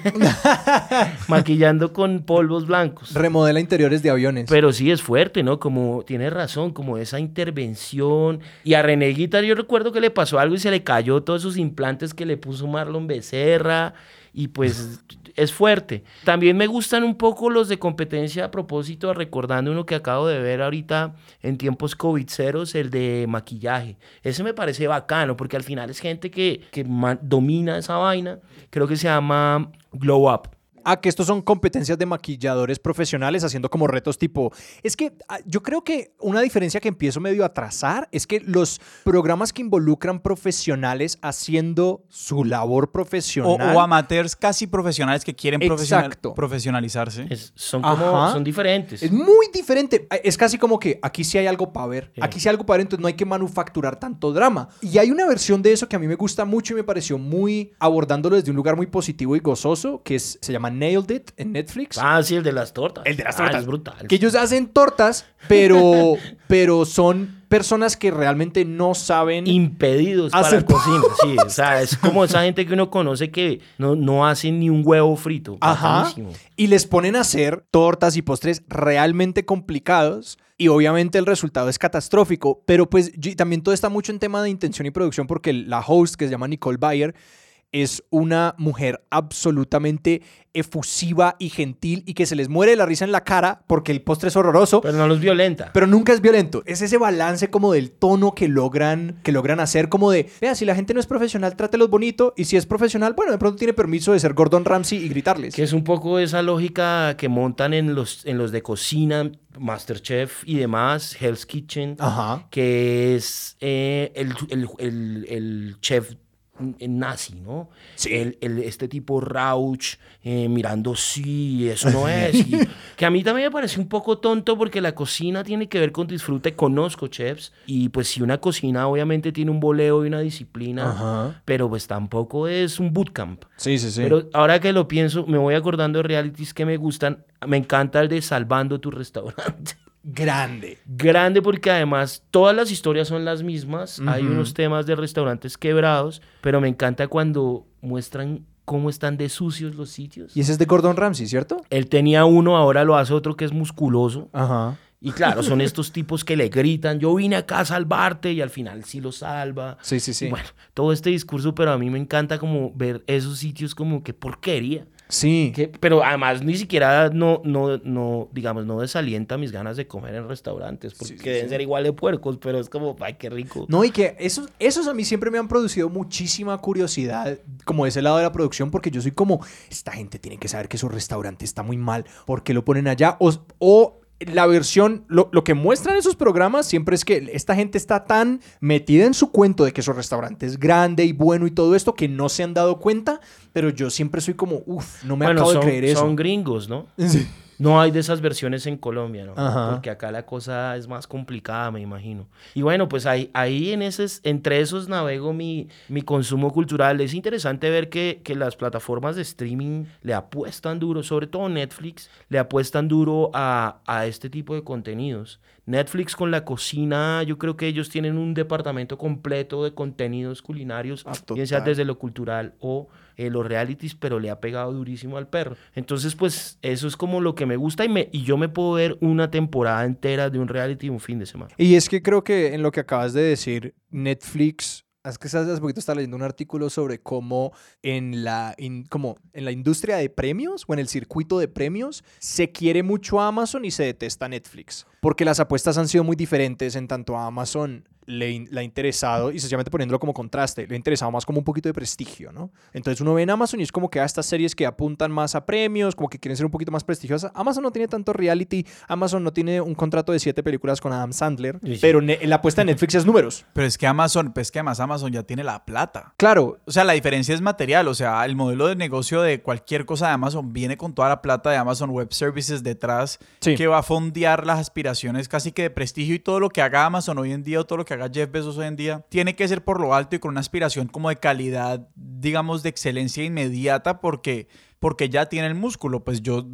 [laughs] Maquillando con polvos blancos. Remodela interiores de aviones. Pero sí es fuerte, ¿no? Como tiene razón, como esa intervención. Y a Reneguita yo recuerdo que le pasó algo y se le cayó todos esos implantes que le puso Marlon Becerra. Y pues es fuerte. También me gustan un poco los de competencia a propósito, recordando uno que acabo de ver ahorita en tiempos COVID ceros, el de maquillaje. Ese me parece bacano porque al final es gente que, que domina esa vaina. Creo que se llama Glow Up. Ah, que estos son competencias de maquilladores profesionales haciendo como retos tipo... Es que ah, yo creo que una diferencia que empiezo medio a trazar es que los programas que involucran profesionales haciendo su labor profesional... o amateurs casi profesionales que quieren profesional- Exacto. profesionalizarse. Es- son como, son diferentes. Es muy diferente. Eh, Es casi como que aquí sí hay algo para ver. Sí. Aquí sí hay algo para ver, entonces no hay que manufacturar tanto drama. Y hay una versión de eso que a mí me gusta mucho y me pareció muy abordándolo desde un lugar muy positivo y gozoso, que es, se llama Nailed It en Netflix. Ah, sí, el de las tortas. El de las Ah, tortas. es brutal. Que ellos hacen tortas, pero, [laughs] pero son personas que realmente no saben. Impedidos para Hacer cocina. Sí, o sea, es [laughs] como esa gente que uno conoce que no, no hacen ni un huevo frito. Ajá. Bacanísimo. Y les ponen a hacer tortas y postres realmente complicados. Y obviamente el resultado es catastrófico. Pero pues también todo está mucho en tema de intención y producción porque la host, que se llama Nicole Bayer, es una mujer absolutamente efusiva y gentil y que se les muere la risa en la cara porque el postre es horroroso. Pero no los violenta. Pero nunca es violento. Es ese balance como del tono que logran, que logran hacer, como de, vea, si la gente no es profesional, trátelos bonito. Y si es profesional, bueno, de pronto tiene permiso de ser Gordon Ramsay y gritarles. que es un poco esa lógica que montan en los, en los de cocina, Masterchef y demás, Hell's Kitchen, Ajá. que es eh, el, el- el- el chef nazi, ¿no? Sí. El, el- este tipo Rauch eh, mirando, sí, eso no [laughs] es. y que a mí también me parece un poco tonto porque la cocina tiene que ver con disfrute. Conozco chefs y pues si una cocina obviamente tiene un voleo y una disciplina, Ajá. pero pues tampoco es un bootcamp. Sí, sí, sí. Pero ahora que lo pienso, me voy acordando de realities que me gustan. Me encanta el de Salvando tu restaurante. Grande. Grande porque además todas las historias son las mismas. Hay unos temas de restaurantes quebrados, pero me encanta cuando muestran cómo están de sucios los sitios. Y ese es de Gordon Ramsay, ¿cierto? Él tenía uno, ahora lo hace otro que es musculoso. Ajá. Y claro, son estos tipos que le gritan, yo vine acá a salvarte y al final sí lo salva. Sí, sí, sí. Y Bueno, todo este discurso, pero a mí me encanta como ver esos sitios como que porquería. Sí. Que- pero además ni siquiera no, no, no, digamos, no desalienta mis ganas de comer en restaurantes, porque Sí, sí, deben sí. ser igual de puercos, pero es como, ay, qué rico. No, y que esos, esos a mí siempre me han producido muchísima curiosidad, como de ese lado de la producción, porque yo soy como, esta gente tiene que saber que su restaurante está muy mal, porque lo ponen allá? O, o la versión, lo, lo que muestran esos programas siempre es que esta gente está tan metida en su cuento de que su restaurante es grande y bueno y todo esto que no se han dado cuenta, pero yo siempre soy como, uff, no me bueno, acabo son, de creer eso. son gringos, ¿no? Sí. No hay de esas versiones en Colombia, ¿no? Ajá. Porque acá la cosa es más complicada, me imagino. Y bueno, pues ahí, ahí en esos, entre esos navego mi, mi consumo cultural. Es interesante ver que, que las plataformas de streaming le apuestan duro, sobre todo Netflix, le apuestan duro a, a este tipo de contenidos. Netflix con la cocina, yo creo que ellos tienen un departamento completo de contenidos culinarios, Ah, bien sea desde lo cultural o eh, los realities, pero le ha pegado durísimo al perro. Entonces, pues eso es como lo que me gusta y, me, y yo me puedo ver una temporada entera de un reality un fin de semana. Y es que creo que en lo que acabas de decir, Netflix, es que hace poquito estaba leyendo un artículo sobre cómo en la, in- en la industria de premios o en el circuito de premios se quiere mucho a Amazon y se detesta Netflix. Porque las apuestas han sido muy diferentes en tanto a Amazon le, ha interesado, y sencillamente poniéndolo como contraste, le ha interesado más como un poquito de prestigio, ¿no? Entonces uno ve en Amazon y es como que a estas series que apuntan más a premios, como que quieren ser un poquito más prestigiosas. Amazon no tiene tanto reality, Amazon no tiene un contrato de siete películas con Adam Sandler, Sí, sí. pero la apuesta de Netflix es números. Pero es que Amazon, pues que además Amazon ya tiene la plata. Claro, O sea, la diferencia es material. O sea, el modelo de negocio de cualquier cosa de Amazon viene con toda la plata de Amazon Web Services detrás, Sí. que va a fondear las aspiraciones casi que de prestigio y todo lo que haga Amazon hoy en día o todo lo que haga Jeff Bezos hoy en día, tiene que ser por lo alto y con una aspiración como de calidad, digamos, de excelencia inmediata porque porque ya tiene el músculo. Pues yo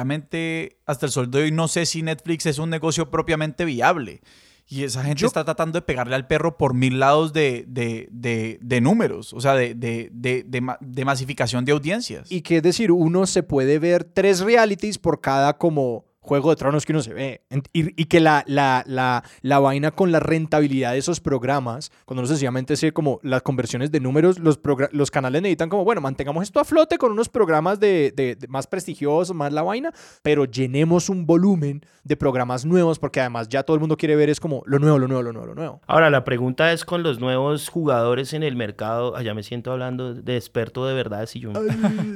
verdaderamente hasta el sol de hoy no sé si Netflix es un negocio propiamente viable. Y esa gente Yo- está tratando de pegarle al perro por mil lados de, de, de, de números, o sea, de, de, de, de ma- de masificación de audiencias. y que es decir, uno se puede ver tres realities por cada como Juego de Tronos que uno se ve. Y, y que la, la, la, la vaina con la rentabilidad de esos programas, cuando uno sencillamente hace como las conversiones de números, los, los canales necesitan como, bueno, mantengamos esto a flote con unos programas de, de- de más prestigiosos, más la vaina, pero llenemos un volumen de programas nuevos, porque además ya todo el mundo quiere ver es como lo nuevo, lo nuevo, lo nuevo, lo nuevo. Ahora, la pregunta es con los nuevos jugadores en el mercado. Allá me siento hablando de experto de verdad, si yo.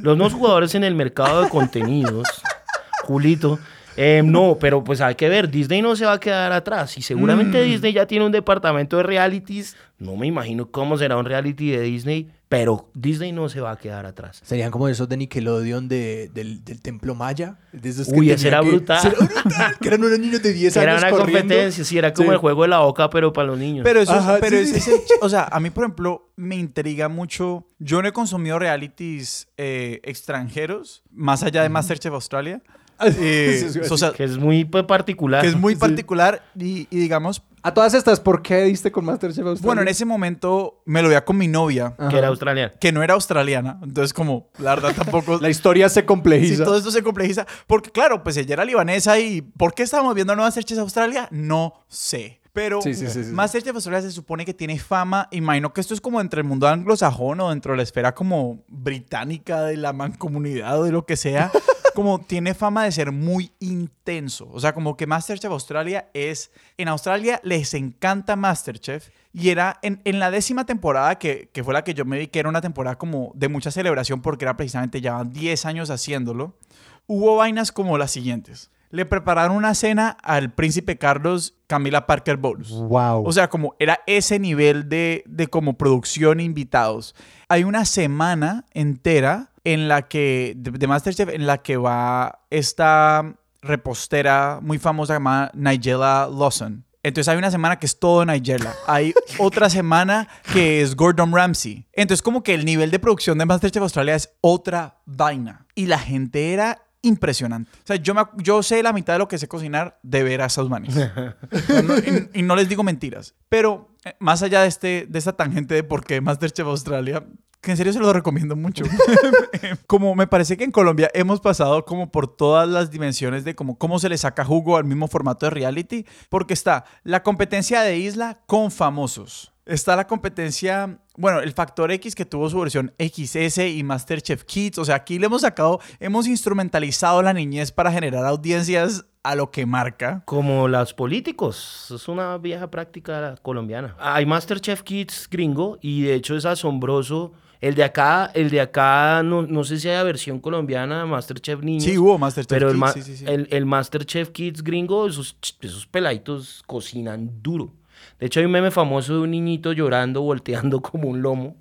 Los nuevos jugadores en el mercado de contenidos. [laughs] Julito. Eh, no, pero pues hay que ver, Disney no se va a quedar atrás y seguramente Disney ya tiene un departamento de realities, no me imagino cómo será un reality de Disney, pero Disney no se va a quedar atrás. Serían como esos de Nickelodeon de- del, del Templo Maya. de esos que Uy, ese tenían era que- brutal. Será brutal, Que eran unos niños de 10 [laughs] Que era años una corriendo. competencia, sí, era como Sí. el juego de la boca, pero para los niños. Pero eso, Ajá, pero sí, ese sí. es ch- o sea, a mí, por ejemplo, me intriga mucho. Yo no he consumido realities eh, extranjeros, más allá de Masterchef Australia. [laughs] Eh, Sí, sí, sí. o sea, que es muy particular. que es muy Sí. particular y, y digamos, A todas estas, ¿por qué diste con Masterchef Australia? bueno, en ese momento me lo veía con mi novia, Ajá. que era australiano. que no era australiana, entonces como, la verdad tampoco... [laughs] La historia se Sí, complejiza. todo esto se complejiza. Porque, claro, pues ella era libanesa y ¿por qué estábamos viendo Masterchef Australia? No sé. Pero sí, sí, sí. Masterchef Australia se supone que tiene fama. Imagino que esto es como entre el mundo anglosajón o dentro de la esfera como británica de la mancomunidad o de lo que sea. [laughs] como tiene fama de ser muy intenso. O sea, como que Masterchef Australia es... En Australia les encanta Masterchef. Y era en, en la décima temporada, que, que fue la que yo me vi, que era una temporada como de mucha celebración porque era precisamente ya 10 años haciéndolo hubo vainas como las siguientes. Le prepararon una cena al príncipe Carlos Camila Parker Bowles. Wow. O sea, como era ese nivel de, de como producción e invitados. Hay una semana entera en la que, de, de Masterchef, en la que va esta repostera muy famosa llamada Nigella Lawson. Entonces hay una semana que es todo Nigella. Hay [laughs] otra semana que es Gordon Ramsay. Entonces como que el nivel de producción de Masterchef Australia es otra vaina. Y la gente era impresionante. O sea, yo, me, yo sé la mitad de lo que sé cocinar de ver a esos manes. No, y, y no les digo mentiras. Pero eh, más allá de, este, de esta tangente de por qué Masterchef Australia, que en serio se lo recomiendo mucho. [laughs] como me parece que en Colombia hemos pasado como por todas las dimensiones de como cómo se le saca jugo al mismo formato de reality, porque está la competencia de isla con famosos. Está la competencia, bueno, el Factor X que tuvo su versión XS y Masterchef Kids. O sea, aquí le hemos sacado, hemos instrumentalizado la niñez para generar audiencias a lo que marca. Como los políticos, es una vieja práctica colombiana. Hay Masterchef Kids gringo y de hecho es asombroso. El de acá, el de acá, no, no sé si hay versión colombiana de Masterchef Niños. Sí, hubo Masterchef pero el, Kids, ma- sí, sí, sí. El, el Masterchef Kids gringo, esos, esos peladitos cocinan duro. De hecho, hay un meme famoso de un niñito llorando, volteando [laughs] como un lomo.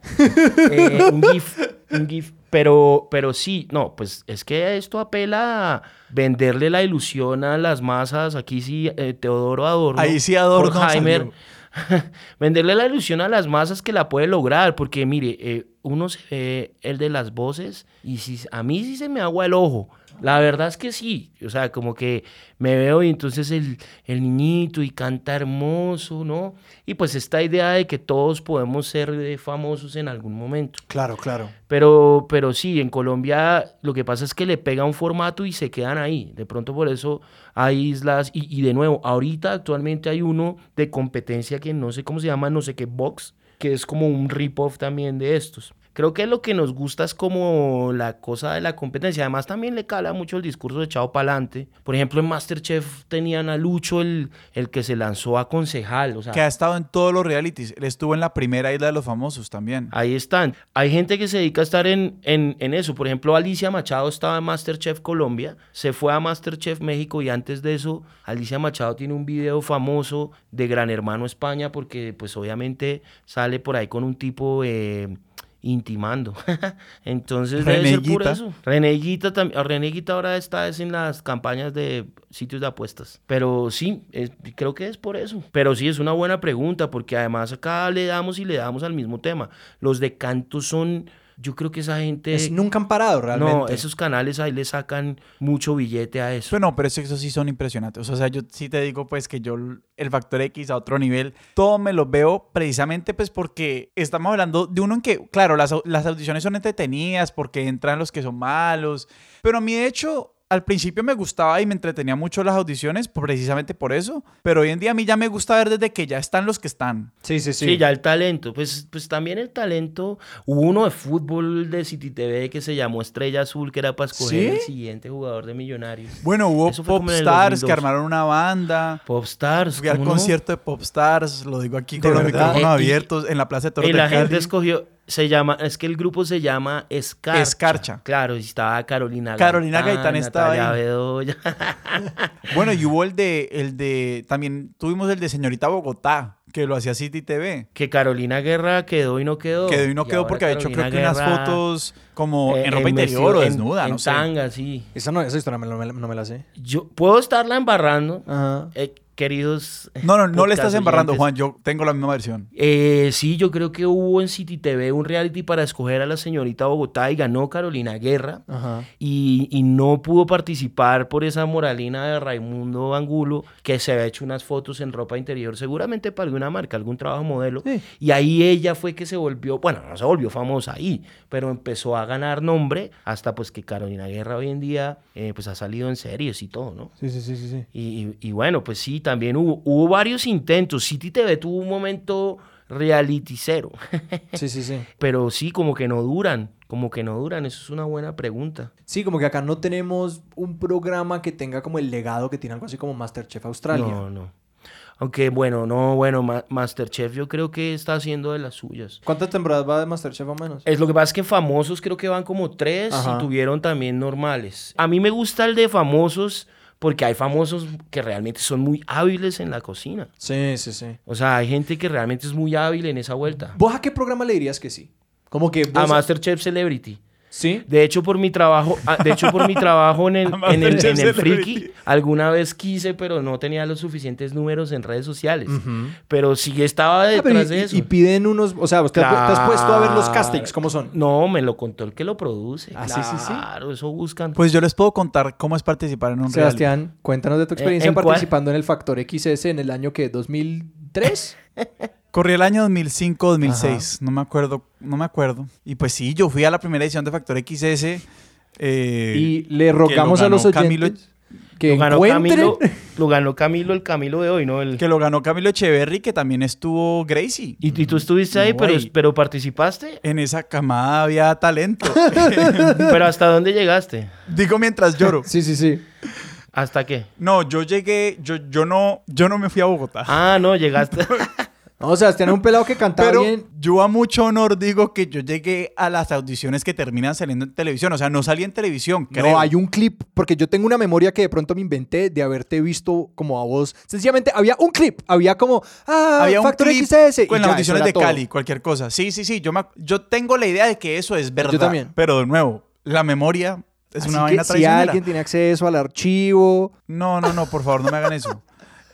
Eh, un gif, un gif. Pero, pero sí, no, pues es que esto apela a venderle la ilusión a las masas. Aquí sí, eh, Teodoro Adorno. Ahí sí Adorno Horkheimer, [laughs] venderle la ilusión a las masas que la puede lograr. Porque mire, eh, uno se ve el de las voces y si, a mí sí se me agua el ojo La verdad es que sí. O sea, como que me veo y entonces el, el niñito y canta hermoso, ¿no? Y pues esta idea de que todos podemos ser eh, famosos en algún momento. Claro, claro. Pero, pero sí, en Colombia lo que pasa es que le pega un formato y se quedan ahí. De pronto por eso hay islas. Y, y de nuevo, ahorita actualmente hay uno de competencia que no sé cómo se llama, no sé qué, Box, que es como un rip-off también de estos. Creo que lo que nos gusta es como la cosa de la competencia. Además, también le cala mucho el discurso de Chao Palante. Por ejemplo, en Masterchef tenían a Lucho, el, el que se lanzó a concejal. O sea, Que ha estado en todos los realities. Él estuvo en la primera isla de los famosos también. Ahí están. Hay gente que se dedica a estar en, en, en eso. Por ejemplo, Alicia Machado estaba en Masterchef Colombia, se fue a Masterchef México y antes de eso, Alicia Machado tiene un video famoso de Gran Hermano España porque pues obviamente sale por ahí con un tipo... eh, intimando. [laughs] Entonces debe ser por Reneguita. eso. Reneguita también. Reneguita ahora está es en las campañas de sitios de apuestas. Pero sí, es- creo que es por eso. Pero sí es una buena pregunta porque además acá le damos y le damos al mismo tema. Los de canto son, yo creo que esa gente... Es- nunca han parado realmente. no, esos canales ahí le sacan mucho billete a eso. Pero no, pero es que esos sí son impresionantes. O sea, yo sí te digo pues que yo el factor X a otro nivel, todo me lo veo precisamente pues porque estamos hablando de uno en que, claro, las, las audiciones son entretenidas porque entran los que son malos, pero a mí de hecho... Al principio me gustaba y me entretenía mucho las audiciones, precisamente por eso. Pero hoy en día a mí ya me gusta ver desde que ya están los que están. Sí, sí, sí. Sí. ya el talento. Pues, pues también el talento. Hubo uno de fútbol de City TV que se llamó Estrella Azul, que era para escoger ¿Sí? el siguiente jugador de Millonarios. Bueno, hubo Popstars que 2002. armaron una banda. Popstars. Fui al ¿cómo no? concierto de Popstars, lo digo aquí ¿De con los micrófonos abiertos en la Plaza de Toros Y de la gente Cali. escogió, se llama, es que el grupo se llama Escarcha. Escarcha. Claro, y estaba Carolina Carolina Gaitán estaba ahí. Bedoya. [laughs] Bueno, y hubo el de, el de, también tuvimos el de Señorita Bogotá, que lo hacía City TV. que Carolina Guerra quedó y no quedó. Quedó y no quedó porque ha hecho creo que unas fotos como eh, en ropa vestido- interior o en- desnuda, en no sé. tanga, sí. Esa, no, esa historia me- no me, no me la sé. Yo puedo estarla embarrando, Ajá. eh, queridos. No, no, no le estás embarrando. Juan. Yo tengo la misma versión. Eh, sí, yo creo que hubo en City TV un reality para escoger a la señorita Bogotá y ganó Carolina Guerra. Ajá. Y, y no pudo participar por esa moralina de Raimundo Angulo, que se había hecho unas fotos en ropa interior, seguramente para alguna marca, algún trabajo modelo. Sí. Y ahí ella fue que se volvió, bueno, no se volvió famosa ahí, pero empezó a ganar nombre hasta pues que Carolina Guerra hoy en día eh, pues ha salido en series y todo, ¿no? Sí, sí, sí, sí. sí. Y, y- y bueno, pues sí, también hubo, hubo varios intentos. City TV tuvo un momento reality cero, [laughs] Sí, sí, sí. pero sí, como que no duran, como que no duran, eso es una buena pregunta. Sí, como que acá no tenemos un programa que tenga como el legado que tiene algo así como Masterchef Australia. No, no. Aunque bueno, no, bueno, Ma- Masterchef yo creo que está haciendo de las suyas. ¿Cuántas temporadas va de Masterchef o menos? Es lo que pasa es que famosos creo que van como tres Ajá. y tuvieron también normales. A mí me gusta el de famosos porque hay famosos que realmente son muy hábiles en la cocina. Sí, sí, sí. O sea, hay gente que realmente es muy hábil en esa vuelta. ¿Vos a qué programa le dirías que sí? Como que A. Masterchef Celebrity. ¿Sí? De hecho, por mi trabajo, ah, de hecho, por mi trabajo en el, A [laughs] en el, en el Friki, alguna vez quise, pero no tenía los suficientes números en redes sociales. Pero sí estaba Ah, detrás y, de eso. y piden unos... O sea, ¿usted te has puesto a ver los castings? ¿Cómo son? No, me lo contó el que lo produce. Ah, sí, sí, sí. Claro, eso buscan. Pues yo les puedo contar cómo es participar en un reality. Sebastián, cuéntanos de tu experiencia ¿en cuál? participando en el Factor XS en el año que 2003. [laughs] Corrí el año 2005, 2006, no me acuerdo, no me acuerdo. Y pues sí, yo fui a la primera edición de Factor XS. eh, y le rogamos lo a los oyentes Camilo- que lo ganó, encuentren... Camilo, lo ganó Camilo, el Camilo de hoy, ¿no? El... que lo ganó Camilo Echeverry, que también estuvo Gracie. ¿Y, y tú estuviste ahí, No, pero, pero participaste? En esa camada había talento. [laughs] ¿Pero hasta dónde llegaste? Digo mientras lloro. [laughs] Sí, sí, sí. ¿Hasta qué? No, yo llegué, yo, yo no, yo no me fui a Bogotá. Ah, no, llegaste. [laughs] No, Sebastián era un pelado que cantaba Pero bien. yo a mucho honor digo que yo llegué a las audiciones que terminan saliendo en televisión. O sea, no salí en televisión, creo. No, hay un clip, porque yo tengo una memoria que de pronto me inventé de haberte visto como a vos. Sencillamente había un clip, había como, ah, Había un Factor clip XS. con las audiciones de todo. Cali, cualquier cosa. Sí, sí, sí. Yo, me yo tengo la idea de que eso es verdad. también. Pero de nuevo, la memoria es Así una que vaina si alguien tiene acceso al archivo. No, no, no, por favor, no me hagan eso. [laughs]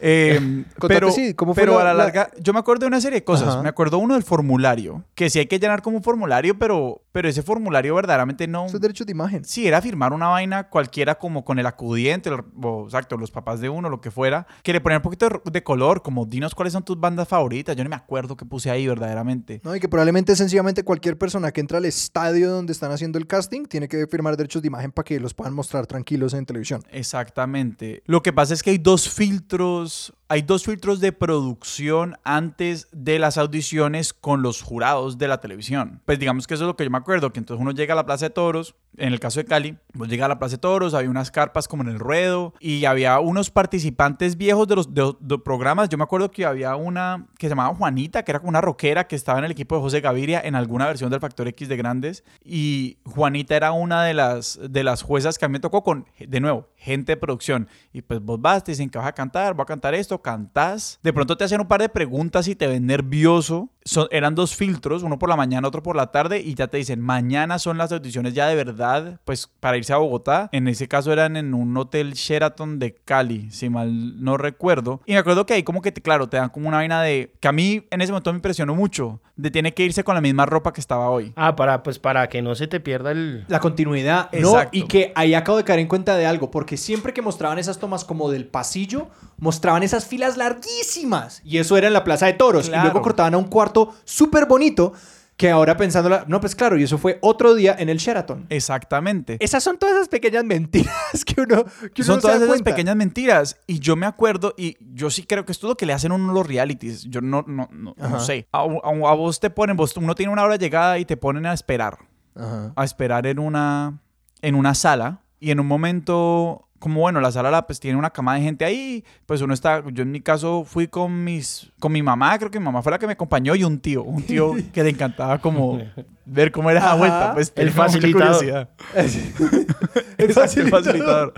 Eh, [laughs] pero sí, ¿cómo fue pero la- a la la- larga, yo me acuerdo de una serie de cosas. Ajá. Me acuerdo uno del formulario, que sí hay que llenar como un formulario, pero pero ese formulario verdaderamente no... Eso es derechos de imagen. Sí, era firmar una vaina cualquiera como con el acudiente, el- o, exacto, los papás de uno, lo que fuera, que le ponían un poquito de, de color, como dinos cuáles son tus bandas favoritas. Yo no me acuerdo qué puse ahí verdaderamente. No, y que probablemente sencillamente cualquier persona que entra al estadio donde están haciendo el casting tiene que firmar derechos de imagen para que los puedan mostrar tranquilos en televisión. Exactamente. Lo que pasa es que hay dos filtros, hay dos filtros de producción antes de las audiciones con los jurados de la televisión. Pues digamos que eso es lo que yo me acuerdo, que entonces uno llega a la Plaza de Toros, en el caso de Cali, pues llega a la Plaza de Toros, había unas carpas como en el ruedo y había unos participantes viejos de los programas. Yo me acuerdo que había una que se llamaba Juanita, que era como una rockera que estaba en el equipo de José Gaviria en alguna versión del Factor X de Grandes y Juanita era una de las de las juezas que a mí me tocó con de nuevo, gente de producción y pues vos vas, te dicen que vas a cantar, voy a cantar esto, cantás. De pronto te hacen un par de preguntas y te ven nervioso. Son, eran dos filtros, uno por la mañana, otro por la tarde y ya te dicen, mañana son las audiciones ya de verdad, pues para irse a Bogotá. En ese caso eran en un hotel Sheraton de Cali, si mal no recuerdo. Y me acuerdo que ahí como que, te, claro, te dan como una vaina de, que a mí en ese momento me impresionó mucho, de tiene que irse con la misma ropa que estaba hoy. Ah, para, pues para que no se te pierda el... La continuidad, ¿no? Exacto. Y que ahí acabo de caer en cuenta de algo, porque siempre que mostraban esas tomas como del pasillo, mostraban esas filas larguísimas. Y eso era en la Plaza de Toros. Claro. Y luego cortaban a un cuarto súper bonito, que ahora pensándola, no, pues claro, y eso fue otro día en el Sheraton. Exactamente. Esas son todas esas pequeñas mentiras [laughs] que uno, que uno Son no todas da esas pequeñas mentiras. Y yo me acuerdo, y yo sí creo que esto es lo que le hacen a uno los realities. Yo no, no, no, no sé. A, a- a vos te ponen, vos, uno tiene una hora de llegada y te ponen a esperar. Ajá. A esperar en una, en una sala. Y en un momento, como bueno, la sala la, pues, tiene una cama de gente ahí. Pues uno está, yo en mi caso fui con mis, con mi mamá, creo que mi mamá fue la que me acompañó y un tío. Un tío [laughs] que le encantaba como [laughs] ver cómo era la vuelta. Pues, El facilitador. [laughs] el facilitador.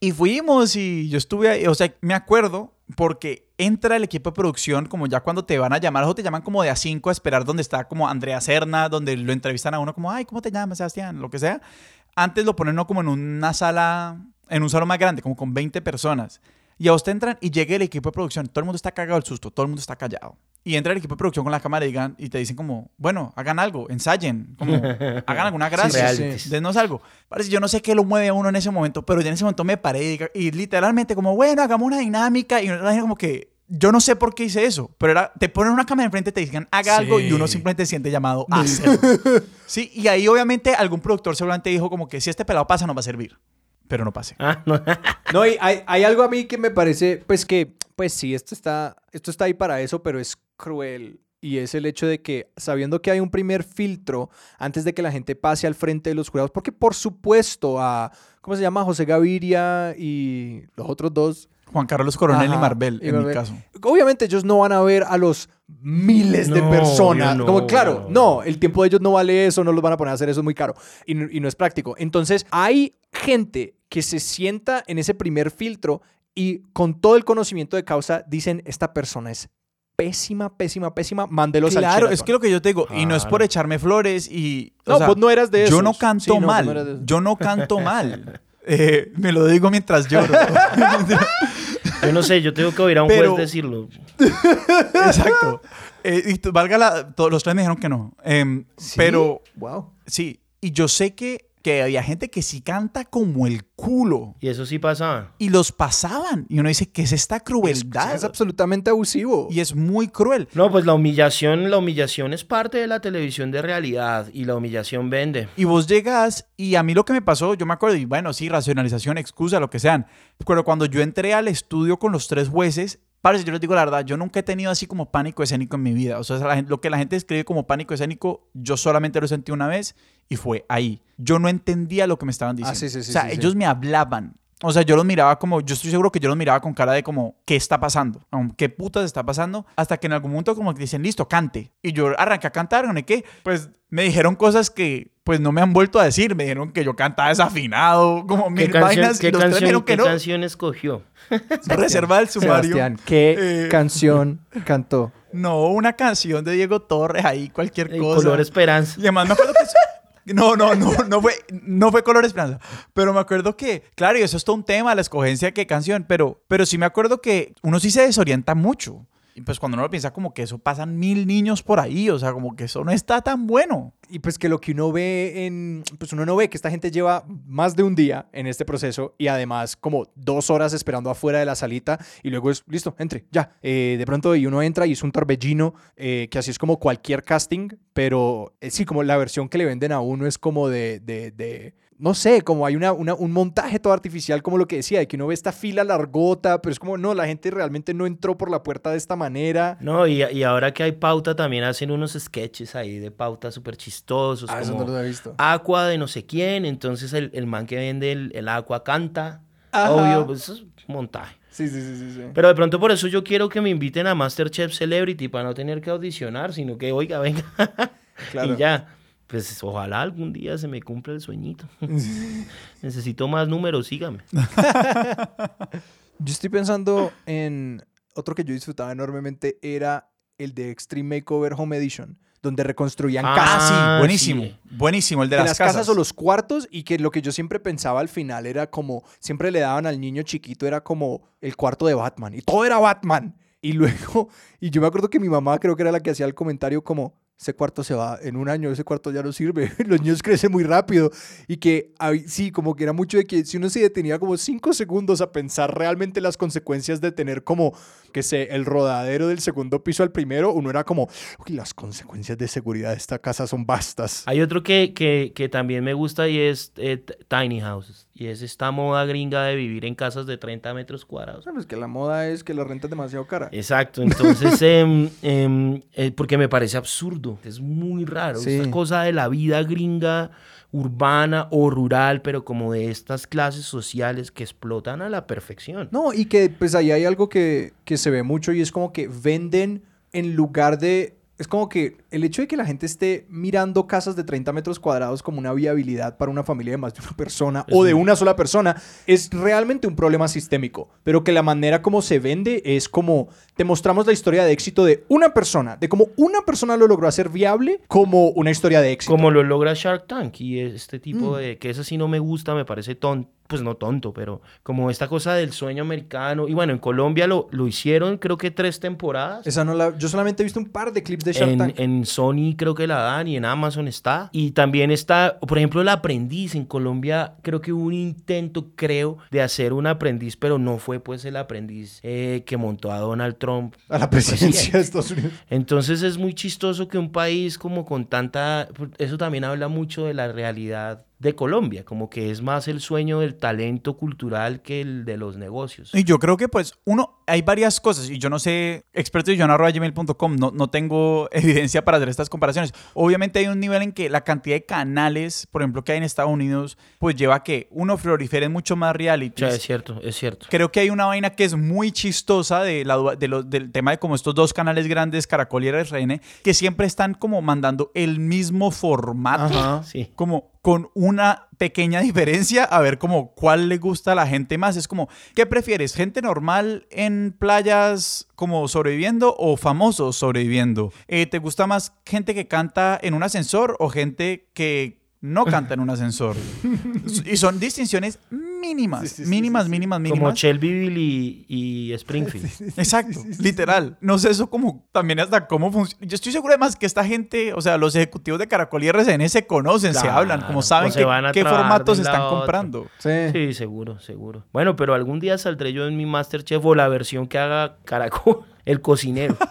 Y fuimos y yo estuve ahí, o sea, me acuerdo porque entra el equipo de producción como ya cuando te van a llamar, o te llaman como de a 5 a esperar donde está como Andrea Serna, donde lo entrevistan a uno como, ay, ¿cómo te llamas, Sebastián? Lo que sea. Antes lo ponen uno como en una sala, en un salón más grande, como con 20 personas. Y a te entran y llega el equipo de producción, todo el mundo está cagado del susto, todo el mundo está callado. Y entra el equipo de producción con la cámara y, digan, y te dicen como, bueno, hagan algo, ensayen, como, [laughs] hagan alguna gracia, sí, sí. Denos algo. Parece, yo no sé qué lo mueve a uno en ese momento, pero yo en ese momento me paré y, y literalmente como, bueno, hagamos una dinámica y una vaina como que, yo no sé por qué hice eso, pero era, te ponen una cámara enfrente, te dicen, haga algo y uno Sí. simplemente siente llamado a [laughs] hacerlo. Sí, y ahí obviamente algún productor seguramente dijo como que si este pelado pasa no va a servir, pero no pase. Ah, no. No, y hay, hay algo a mí que me parece, pues que, pues sí, esto está, esto está ahí para eso, pero es cruel. Y es el hecho de que, sabiendo que hay un primer filtro antes de que la gente pase al frente de los jurados, porque por supuesto a, ¿cómo se llama? José Gaviria y los otros dos. Juan Carlos Coronel y Marvel, y en mi caso. Obviamente ellos no van a ver a los miles de personas. no, Como claro, no. no, el tiempo de ellos no vale eso, no los van a poner a hacer eso es muy caro y no es práctico. Entonces, hay gente que se sienta en ese primer filtro y con todo el conocimiento de causa dicen, esta persona es pésima, pésima, pésima, mándelos al Claro, es Sheraton". que lo que yo te digo, y no es por Claro. echarme flores y... o No, sea, vos no eras de Yo esos. no canto Sí, no, vos mal, no yo no canto [laughs] mal. Eh, me lo digo mientras lloro. Yo no sé, yo tengo que oír a un Pero- juez decirlo. [laughs] Exacto. Eh, y valga la... Todos los tres me dijeron que no. Em, ¿Sí? Pero Wow. sí, y yo sé que, que había gente que sí canta como el culo. Y eso sí pasaba. Y los pasaban. Y uno dice, ¿qué es esta Es, crueldad? es absolutamente abusivo. y es muy cruel. No, pues la humillación, la humillación es parte de la televisión de realidad y la humillación vende. Y vos llegas y a mí lo que me pasó, yo me acuerdo, y bueno, sí, racionalización, excusa, lo que sean. Pero cuando yo entré al estudio con los tres jueces, parece, yo les digo la verdad, yo nunca he tenido así como pánico escénico en mi vida. O sea, la gente- lo que la gente escribe como pánico escénico, yo solamente lo sentí una vez y fue ahí. Yo no entendía lo que me estaban diciendo. Ah, sí, sí, sí, o sea, ellos me hablaban. O sea, yo los miraba como, yo estoy seguro que yo los miraba con cara de como, ¿qué está pasando? ¿Qué putas está pasando? Hasta que en algún momento como que dicen, listo, cante. Y yo arranqué a cantar, ¿no? qué? Pues me dijeron cosas que pues no me han vuelto a decir. Me dijeron que yo cantaba desafinado, como ¿Qué, mil canción, vainas. qué y los canción, dijeron qué que no. canción escogió? [laughs] Reserva el sumario. Sebastián, ¿qué Eh, canción [laughs] cantó? No, una canción de Diego Torres ahí, cualquier El cosa. color esperanza. Y además me acuerdo que... No, no, no, no fue, no fue Color Esperanza. Pero me acuerdo que, claro, y eso es todo un tema, la escogencia de qué canción, pero, pero sí me acuerdo que uno sí se desorienta mucho. Y pues cuando uno lo piensa como que eso pasan mil niños por ahí, o sea, como que eso no está tan bueno. Y pues que lo que uno ve en, pues uno no ve que esta gente lleva más de un día en este proceso y además como dos horas esperando afuera de la salita y luego es, listo, entre, ya. Eh, de pronto y uno entra y es un torbellino, eh, que así es como cualquier casting, pero eh, sí, como la versión que le venden a uno es como de, no sé, como hay una, una, un montaje todo artificial, como lo que decía, de que uno ve esta fila largota, pero es como, no, la gente realmente no entró por la puerta de esta manera. No, y, y ahora que hay pauta, también hacen unos sketches ahí de pauta súper chistosos. Ah, eso no lo he visto. Aqua de no sé quién, entonces el, el man que vende el, el agua canta. Ajá. Obvio, pues eso es montaje. Sí, sí, sí, sí. sí. Pero de pronto por eso yo quiero que me inviten a Masterchef Celebrity para no tener que audicionar, sino que, oiga, venga. [laughs] Claro. y ya. Pues ojalá algún día se me cumpla el sueñito. [laughs] [laughs] Necesito más números, sígame. Yo estoy pensando en otro que yo disfrutaba enormemente era el de Extreme Makeover Home Edition, donde reconstruían Ah, casas. Ah, sí, buenísimo. sí. Buenísimo, el de de las, las casas. o los cuartos y que lo que yo siempre pensaba al final era como siempre le daban al niño chiquito era como el cuarto de Batman y todo era Batman y luego [laughs] y yo me acuerdo que mi mamá creo que era la que hacía el comentario como ese cuarto se va en un año ese cuarto ya no sirve [laughs] los niños crecen muy rápido y que sí como que era mucho de que si uno se detenía como cinco segundos a pensar realmente las consecuencias de tener como que sé el rodadero del segundo piso al primero uno era como "Uy, las consecuencias de seguridad de esta casa son vastas Hay otro que, que, también me gusta y es eh, Tiny Houses. Y es esta moda gringa de vivir en casas de 30 metros cuadrados. Sabes que la moda es que la renta es demasiado cara. Exacto, entonces, [laughs] em, em, eh, porque me parece absurdo, es muy raro, Sí. esta cosa de la vida gringa, urbana o rural, pero como de estas clases sociales que explotan a la perfección. No, y que pues ahí hay algo que, que se ve mucho y es como que venden en lugar de... Es como que el hecho de que la gente esté mirando casas de 30 metros cuadrados como una viabilidad para una familia de más de una persona o de una sola persona es realmente un problema sistémico, pero que la manera como se vende es como te mostramos la historia de éxito de una persona, de cómo una persona lo logró hacer viable como una historia de éxito. Como lo logra Shark Tank y este tipo Mm. de, que eso sí no me gusta, me parece tonto, pues no tonto, pero como esta cosa del sueño americano. Y bueno, en Colombia lo, lo hicieron creo que tres temporadas. Esa no la, yo solamente he visto un par de clips de Shark En, Tank. en Sony creo que la dan y en Amazon está. Y también está, por ejemplo, el aprendiz. En Colombia creo que hubo un intento, creo, de hacer un aprendiz, pero no fue pues el aprendiz eh, que montó a Donald Trump. a la presidencia de Estados Unidos. Entonces es muy chistoso que un país como con tanta... Eso también habla mucho de la realidad de Colombia, como que es más el sueño del talento cultural que el de los negocios. Y yo creo que, pues, uno, hay varias cosas, y yo no sé, expertosyohn.gmail.com, no, no tengo [laughs] evidencia para hacer estas comparaciones. Obviamente hay un nivel en que la cantidad de canales, por ejemplo, que hay en Estados Unidos, pues lleva a que uno prolifere mucho más O reality. sea, es cierto, es cierto. Creo que hay una vaina que es muy chistosa de la, de lo- del tema de como estos dos canales grandes, Caracol y RN, que siempre están como mandando el mismo formato Ajá. Sí. como con una pequeña diferencia a ver como cuál le gusta a la gente más. Es como, ¿qué prefieres? ¿Gente normal en playas como sobreviviendo o famosos sobreviviendo? Eh, ¿Te gusta más gente que canta en un ascensor o gente que no canta en un ascensor? [laughs] y son distinciones mínimas, Sí, sí, sí, mínimas, sí, sí. mínimas, Como mínimas. Shelbyville y, y Springfield. [laughs] Exacto, literal. No sé eso como también hasta cómo funciona. Yo estoy seguro además que esta gente, o sea, los ejecutivos de Caracol y RCN se conocen, se hablan, como saben se qué, van a qué trabajar formatos están comprando. Sí. Sí, seguro, seguro. Bueno, pero algún día saldré yo en mi Masterchef o la versión que haga Caracol, el cocinero. [laughs]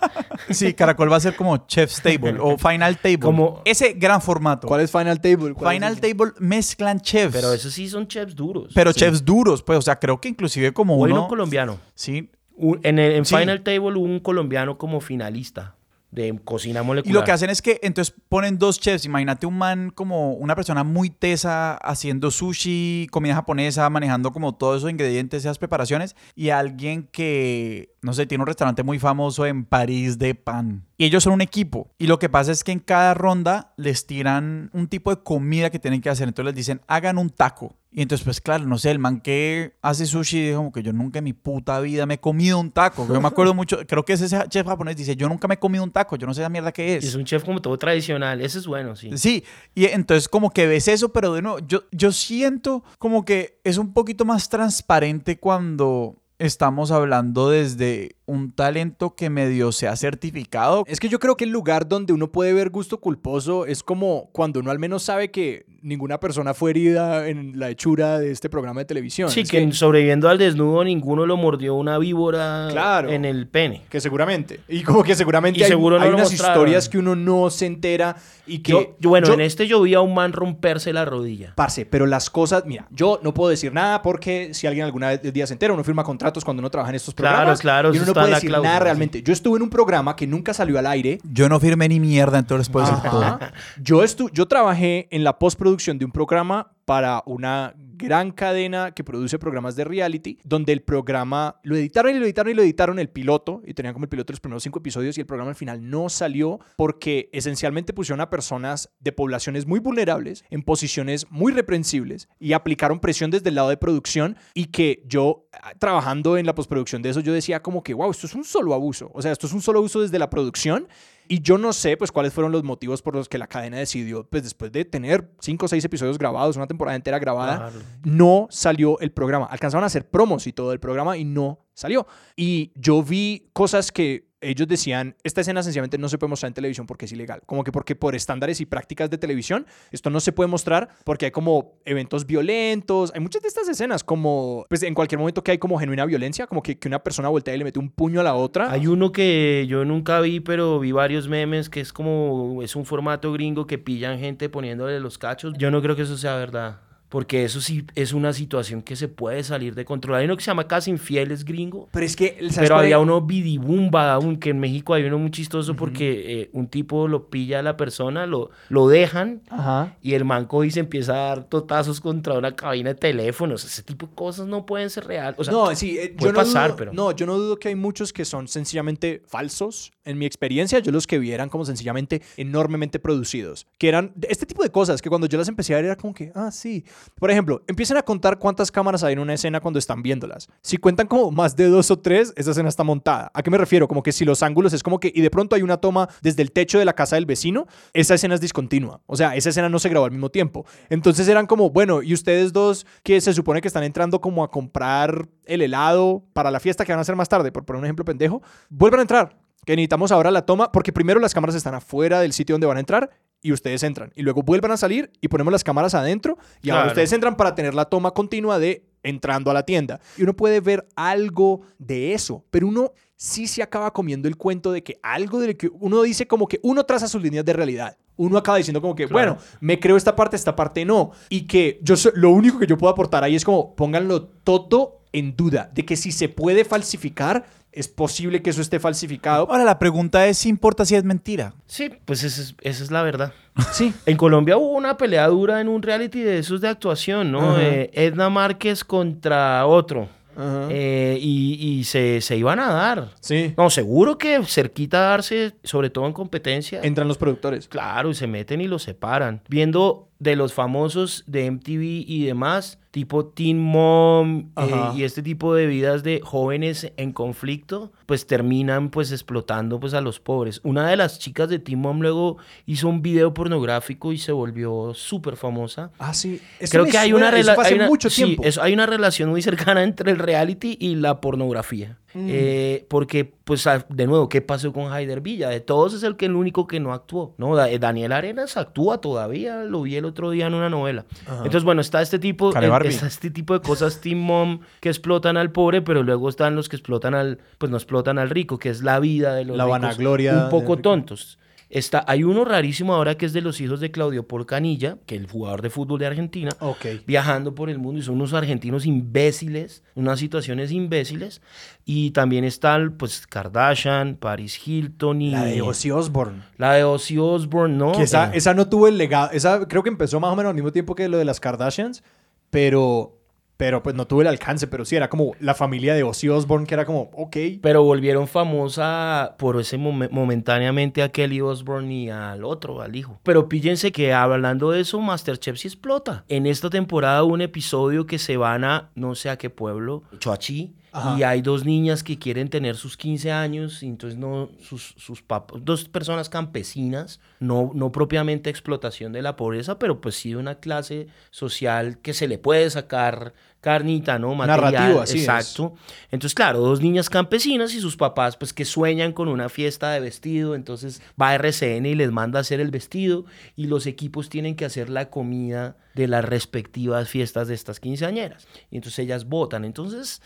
Sí, Caracol va a ser como Chef's Table o Final Table. Como- ese gran formato. ¿Cuál es Final Table? ¿Cuál Final es Table mezclan chefs. Pero esos sí son chefs duros. Pero Sí. chefs duros, pues, o sea, creo que inclusive como O hay uno... uno colombiano. Sí. Un- en el, en Sí. Final Table hubo un colombiano como finalista de cocina Y molecular. lo que hacen es que entonces ponen dos chefs. Imagínate un man como una persona muy tesa haciendo sushi, comida japonesa, manejando como todos esos ingredientes, esas preparaciones. Y alguien que, no sé, tiene un restaurante muy famoso en París de pan. Y ellos son un equipo. Y lo que pasa es que en cada ronda les tiran un tipo de comida que tienen que hacer. Entonces les dicen, hagan un taco. Y entonces, pues claro, no sé, el man que hace sushi dijo como que yo nunca en mi puta vida me he comido un taco. Yo me acuerdo mucho, creo que ese chef japonés dice, yo nunca me he comido un taco, yo no sé esa mierda que Y es. es un chef como todo tradicional. Ese es bueno, sí. Sí, y entonces como que ves eso, pero de nuevo, yo, yo siento como que es un poquito más transparente cuando estamos hablando desde un talento que medio se ha certificado. Es que yo creo que el lugar donde uno puede ver gusto culposo es como cuando uno al menos sabe que ninguna persona fue herida en la hechura de este programa de televisión. Sí, Es que, sobreviviendo al desnudo ninguno lo mordió una víbora Claro. en el pene. que seguramente. Y como que seguramente Y hay, seguro no hay lo unas mostraron. historias que uno no se entera y que... Yo, yo- bueno, yo- en este yo vi a un man romperse la rodilla. Parce, pero las cosas, mira, yo no puedo decir nada porque si alguien alguna vez día se entera, uno firma contratos cuando uno trabaja en estos Claro, programas. claro, Y eso uno no está en puede la decir cláusula, nada sí. realmente. Yo estuve en un programa que nunca salió al aire. Yo no firmé ni mierda, entonces puedo decir todo. Yo, estu yo trabajé en la postproducción de un programa para una gran cadena que produce programas de reality, donde el programa lo editaron y lo editaron y lo editaron el piloto, y tenían como el piloto los primeros cinco episodios, y el programa al final no salió porque esencialmente pusieron a personas de poblaciones muy vulnerables en posiciones muy reprensibles y aplicaron presión desde el lado de producción y que yo ah, trabajando en la postproducción de eso yo decía como que wow, esto es un solo abuso, o sea, esto es un solo abuso desde la producción y yo no sé, pues, cuáles fueron los motivos por los que la cadena decidió, pues, después de tener cinco o seis episodios grabados, una temporada entera grabada, Claro. no salió el programa. Alcanzaron a hacer promos y todo el programa y no salió. Y yo vi cosas que ellos decían, esta escena sencillamente no se puede mostrar en televisión porque es ilegal. Como que porque por estándares y prácticas de televisión, esto no se puede mostrar porque hay como eventos violentos. Hay muchas de estas escenas como, pues en cualquier momento que hay como genuina violencia, como que, que una persona voltea y le mete un puño a la otra. Hay uno que yo nunca vi, pero vi varios memes que es como, es un formato gringo que pillan gente poniéndole los cachos. Yo no creo que eso sea verdad. Porque eso sí es una situación que se puede salir de control. Hay uno que se llama Casi Infieles gringo. Pero es que, ¿sabes Pero había uno vidibumba, aunque en México hay uno muy chistoso porque eh, un tipo lo pilla a la persona, lo, lo dejan Ajá. y el manco y se empieza a dar totazos contra una cabina de teléfonos. Ese tipo de cosas no pueden ser reales. O sea, no, sí, eh, puede yo no pasar, dudo, pero- No, yo no dudo que hay muchos que son sencillamente falsos. En mi experiencia, yo los que vi eran como sencillamente enormemente producidos. Que eran este tipo de cosas que cuando yo las empecé a ver era como que, ah, sí. Por ejemplo, empiecen a contar cuántas cámaras hay en una escena cuando están viéndolas. Si cuentan como más de dos o tres, esa escena está montada. ¿A qué me refiero? Como que si los ángulos es como que, y de pronto hay una toma desde el techo de la casa del vecino, esa escena es discontinua. O sea, esa escena no se grabó al mismo tiempo. Entonces eran como, bueno, y ustedes dos que se supone que están entrando como a comprar el helado para la fiesta que van a hacer más tarde, por poner un ejemplo pendejo, vuelvan a entrar. Que necesitamos ahora la toma, porque primero las cámaras están afuera del sitio donde van a entrar y ustedes entran. Y luego vuelvan a salir y ponemos las cámaras adentro y ahora ustedes entran para tener la toma continua de entrando a la tienda. Y uno puede ver algo de eso, pero uno sí se acaba comiendo el cuento de que algo de lo que uno dice como que uno traza sus líneas de realidad. Uno acaba diciendo como que, Claro. bueno, me creo esta parte, esta parte no. Y que yo lo único que yo puedo aportar ahí es como pónganlo todo en duda de que si se puede falsificar, es posible que eso esté falsificado. Ahora, la pregunta es si importa si es mentira. sí, pues esa es, esa es la verdad. [laughs] Sí. En Colombia hubo una pelea dura en un reality de esos de actuación, ¿no? Eh, Edna Márquez contra otro. Ajá. Eh, y y se, se iban a dar. Sí. No, seguro que cerquita a darse, sobre todo en competencia. Entran los productores. Claro, y se meten y los separan. Viendo de los famosos de MTV y demás, tipo Teen Mom eh, y este tipo de vidas de jóvenes en conflicto, pues terminan pues explotando pues a los pobres. Una de las chicas de Teen Mom luego hizo un video pornográfico y se volvió súper famosa. Ah, sí. Eso Creo que hay suena, una, eso hace hay una- mucho sí, tiempo. eso- hay una relación muy cercana entre el reality y la pornografía. Mm. Eh, porque, pues, a- de nuevo, ¿qué pasó con Haider Villa? De todos es el que el único que no actuó. No, Da- eh, Daniel Arenas actúa todavía, lo vi el otro día en una novela. Entonces, bueno, está este tipo, eh, está este tipo de cosas Team Mom que explotan al pobre, pero luego están los que explotan al, pues no explotan al rico, que es la vida de los La ricos, vanagloria un poco tontos. Está, hay uno rarísimo ahora que es de los hijos de Claudio Paul Canilla, que es el jugador de fútbol de Argentina, Ok. viajando por el mundo y son unos argentinos imbéciles, unas situaciones imbéciles. Y también están, pues, Kardashian, Paris Hilton y... La de Ozzy Osbourne. La de Ozzy Osbourne, ¿no? Que esa, Eh, esa no tuvo el legado. Esa creo que empezó más o menos al mismo tiempo que lo de las Kardashians, pero, pero pues no tuvo el alcance. Pero sí, era como la familia de Ozzy Osbourne, que era como, ok. Pero volvieron famosa por ese momen- momentáneamente a Kelly Osbourne y al otro, al hijo. Pero píllense que hablando de eso, Masterchef sí explota. En esta temporada un episodio que se van a no sé a qué pueblo, Choachí, Ajá. y hay dos niñas que quieren tener sus 15 años, y entonces no, sus, sus papás, dos personas campesinas, no, no propiamente explotación de la pobreza, pero pues sí de una clase social que se le puede sacar carnita, ¿no? Material, Narrativo, así es. exacto. Entonces, claro, dos niñas campesinas y sus papás, pues que sueñan con una fiesta de vestido, entonces va a RCN y les manda a hacer el vestido y los equipos tienen que hacer la comida de las respectivas fiestas de estas quinceañeras. Y entonces ellas votan. Entonces,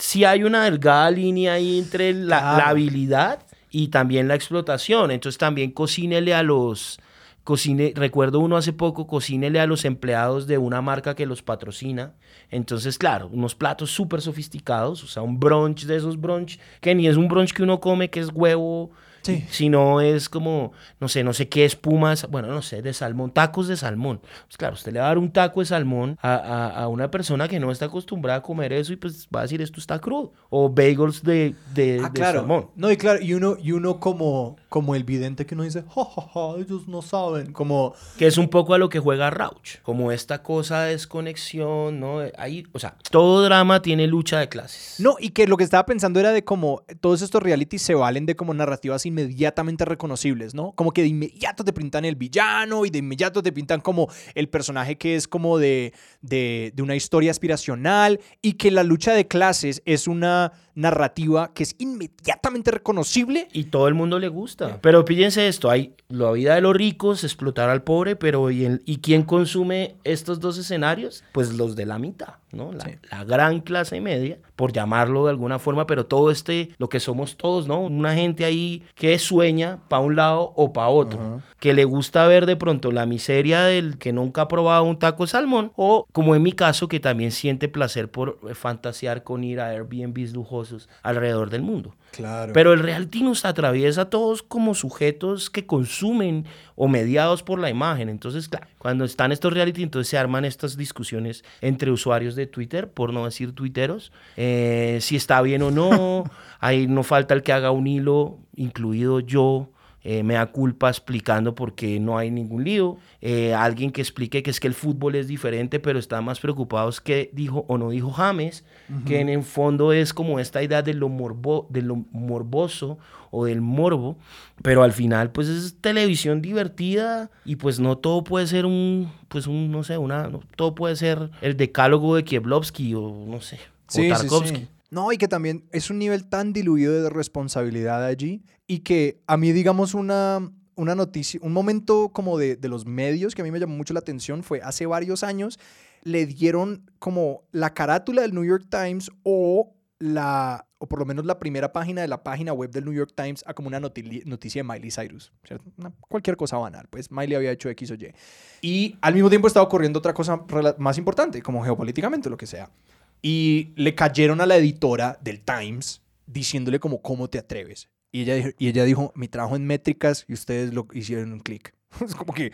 sí hay una delgada línea ahí entre la, Claro. la habilidad y también la explotación. Entonces, también cocínele a los... Cocine, recuerdo uno hace poco, cocínele a los empleados de una marca que los patrocina. Entonces, claro, unos platos súper sofisticados, o sea, un brunch de esos brunch, que ni es un brunch que uno come, que es huevo, Sí. sino es como, no sé, no sé qué espumas, bueno, no sé, de salmón, tacos de salmón. Pues claro, usted le va a dar un taco de salmón a, a- a una persona que no está acostumbrada a comer eso y pues va a decir, esto está crudo. O bagels de, de, Ah, de claro. salmón. No, y claro, y uno, y uno como, como el vidente que uno dice, ja, ja, ja, ellos no saben. Como, Que es un poco a lo que juega Rauch, como esta cosa de desconexión, ¿no? Ahí, o sea, todo drama tiene lucha de clases. No, y que lo que estaba pensando era de cómo todos estos realities se valen de como narrativas inmediatamente reconocibles, ¿no? Como que de inmediato te pintan el villano y de inmediato te pintan como el personaje que es como de, de, de una historia aspiracional y que la lucha de clases es una narrativa que es inmediatamente reconocible. Y todo el mundo le gusta. Pero píllense esto, hay la vida de los ricos, explotar al pobre, pero ¿y, el- ¿y quién consume estos dos escenarios? Pues los de la mitad, ¿no? La, Sí. la gran clase media, por llamarlo de alguna forma, pero todo este, lo que somos todos, ¿no? Una gente ahí que sueña para un lado o para otro, que le gusta ver de pronto la miseria del que nunca ha probado un taco de salmón, o como en mi caso, que también siente placer por eh, fantasear con ir a Airbnbs lujosos alrededor del mundo. Claro. Pero el reality nos atraviesa a todos como sujetos que consumen o mediados por la imagen. Entonces, claro, cuando están estos reality, entonces se arman estas discusiones entre usuarios de Twitter, por no decir tuiteros, eh, si está bien o no. [laughs] Ahí no falta el que haga un hilo, incluido yo. Eh, me da culpa explicando por qué no hay ningún lío. Eh, alguien que explique que es que el fútbol es diferente, pero está más preocupados que dijo o no dijo James, que en el fondo es como esta idea de lo, morbo, de lo morboso o del morbo, pero al final pues es televisión divertida y pues no todo puede ser un, pues un, no sé, una, no todo puede ser el decálogo de Kieblowski o no sé, o Tarkovsky. No, y que también es un nivel tan diluido de responsabilidad allí y que a mí, digamos, una, una noticia, un momento como de, de los medios que a mí me llamó mucho la atención fue hace varios años, le dieron como la carátula del New York Times o la o por lo menos la primera página de la página web del New York Times a como una noti- noticia de Miley Cyrus, cualquier cosa banal, pues Miley había hecho X o Y. Y al mismo tiempo estaba ocurriendo otra cosa más importante, como geopolíticamente, lo que sea. Y le cayeron a la editora del Times diciéndole como, ¿cómo te atreves? Y ella, dijo- y ella dijo, mi trabajo en métricas y ustedes lo hicieron un clic. [laughs] es como que,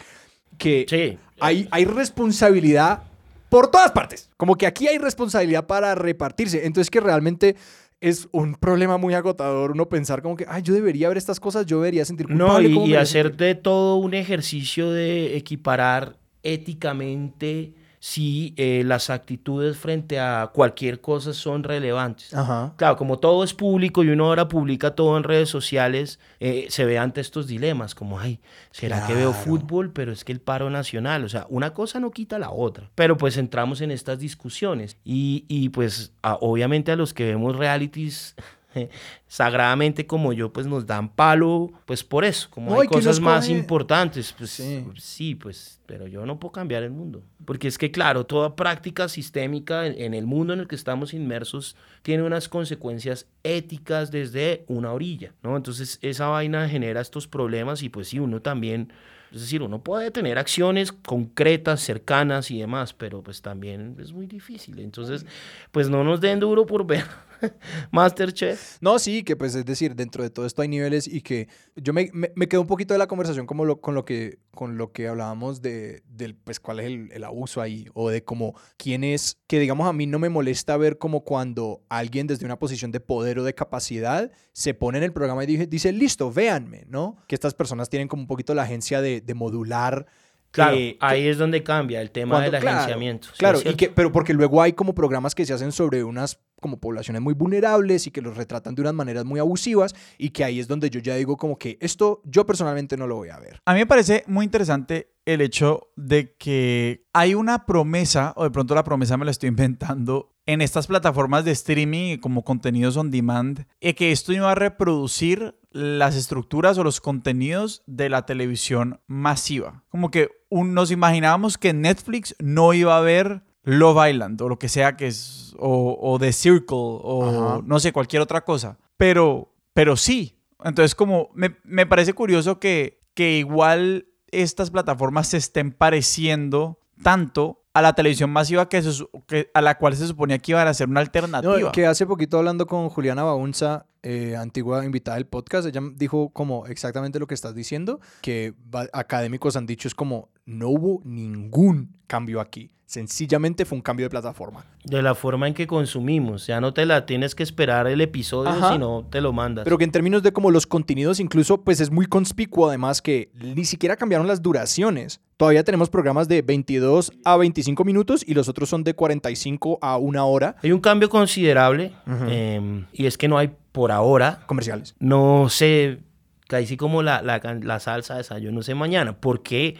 que Sí, hay, hay responsabilidad por todas partes. Como que aquí hay responsabilidad para repartirse. Entonces que realmente es un problema muy agotador uno pensar como que, ay, yo debería ver estas cosas, yo debería sentir No, culpable. y, ¿cómo y me hacer sentir?". de todo un ejercicio de equiparar éticamente si eh, las actitudes frente a cualquier cosa son relevantes. Ajá. Claro, como todo es público y uno ahora publica todo en redes sociales, eh, se ve ante estos dilemas, como, ay, ¿será que veo Claro. fútbol? Pero es que el paro nacional, o sea, una cosa no quita la otra. Pero pues entramos en estas discusiones y, y, pues a- obviamente a los que vemos realities [laughs] sagradamente como yo, pues nos dan palo, pues por eso, como No, hay cosas más importantes, pues Sí. sí. pues, pero yo no puedo cambiar el mundo. Porque es que, claro, toda práctica sistémica en, en el mundo en el que estamos inmersos tiene unas consecuencias éticas desde una orilla, ¿no? Entonces esa vaina genera estos problemas y pues sí, uno también... Es decir, uno puede tener acciones concretas, cercanas y demás, pero pues también es muy difícil. Entonces, pues no nos den duro por ver [laughs] Masterchef. No, sí, que pues es decir, dentro de todo esto hay niveles y que yo me, me, me quedo un poquito de la conversación como lo, con, lo que, con lo que hablábamos de, del, pues cuál es el, el abuso ahí o de como quién es, que digamos a mí no me molesta ver como cuando alguien desde una posición de poder o de capacidad se pone en el programa y dice, dice listo, véanme, ¿no? Que estas personas tienen como un poquito la agencia de, de modular Claro, eh, ahí es donde cambia el tema cuando- del claro, agenciamiento. ¿sí Claro, y que, pero porque luego hay como programas que se hacen sobre unas como poblaciones muy vulnerables y que los retratan de unas maneras muy abusivas y que ahí es donde yo ya digo como que esto yo personalmente no lo voy a ver. A mí me parece muy interesante el hecho de que hay una promesa, o de pronto la promesa me la estoy [laughs] inventando, en estas plataformas de streaming como contenidos on demand, y que esto iba a reproducir las estructuras o los contenidos de la televisión masiva. Como que un- nos imaginábamos que Netflix no iba a ver Love Island o lo que sea que es, o, o The Circle, o Ajá. no sé, cualquier otra cosa. Pero, pero sí. Entonces, como me, me parece curioso que, que igual estas plataformas se estén pareciendo tanto a la televisión masiva que se que- a la cual se suponía que iban a ser una alternativa. No, que hace poquito hablando con Juliana Baunza, eh, antigua invitada del podcast, ella dijo como exactamente lo que estás diciendo, que va- académicos han dicho es como no hubo ningún cambio aquí, sencillamente fue un cambio de plataforma. De la forma en que consumimos. Ya no te la tienes que esperar el episodio, Ajá. sino te lo mandas. Pero que en términos de como los contenidos, incluso, pues es muy conspicuo además que ni siquiera cambiaron las duraciones. Todavía tenemos programas de 22 a 25 minutos y los otros son de 45 a una hora Hay un cambio considerable eh, y es que no hay por ahora, comerciales. no sé, casi como la, la, la salsa de desayuno, no sé mañana, porque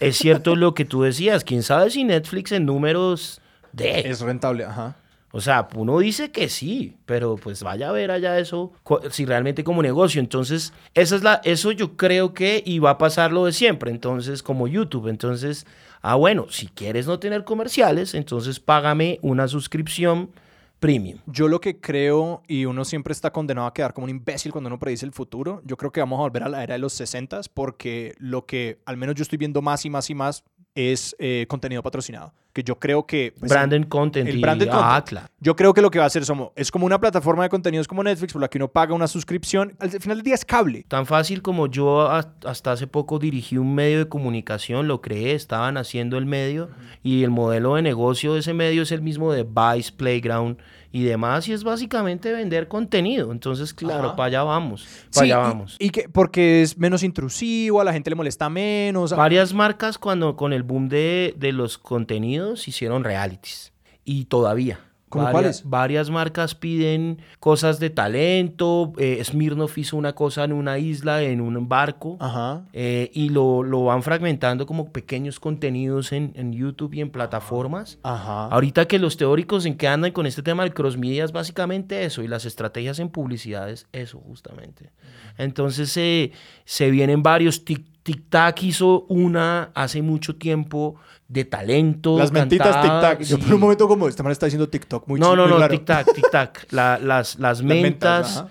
es cierto lo que tú decías, quién sabe si Netflix en números de... Es rentable, ajá. O sea, uno dice que sí, pero pues vaya a ver allá eso, si realmente como negocio. Entonces, esa es la, eso yo creo que va a pasar lo de siempre. Entonces, como YouTube. Entonces, ah, bueno, si quieres no tener comerciales, entonces págame una suscripción premium. Yo lo que creo, y uno siempre está condenado a quedar como un imbécil cuando uno predice el futuro, yo creo que vamos a volver a la era de los 60 porque lo que al menos yo estoy viendo más y más y más es eh, contenido patrocinado. Que yo creo que... pues, branded content. el y- ah, content. claro. Yo creo que lo que va a hacer es como, es como una plataforma de contenidos como Netflix por la que uno paga una suscripción. Al final del día es cable. Tan fácil como yo hasta hace poco dirigí un medio de comunicación, lo creé, estaban haciendo el medio y el modelo de negocio de ese medio es el mismo de Vice, Playground y demás y es básicamente vender contenido. Entonces, claro, Ajá. para allá vamos, para Sí, allá vamos. Y, que, porque es menos intrusivo, a la gente le molesta menos. Varias marcas cuando con el boom de, de los contenidos hicieron realities y todavía. ¿Cómo varias, cuáles? varias marcas piden cosas de talento. eh, Smirnoff hizo una cosa en una isla, en un barco. Ajá. Eh, y lo, lo van fragmentando como pequeños contenidos en, en YouTube y en plataformas. Ajá. Ahorita que los teóricos en que andan con este tema del cross media es básicamente eso, y las estrategias en publicidad es eso justamente. Entonces eh, se vienen varios. Tic- TikTok hizo una hace mucho tiempo de talento. Las mentitas cantada, TikTok. Yo por un momento como, esta man está diciendo TikTok muy No, no, no, raro. tic-tac, tic-tac. La- las, las mentas.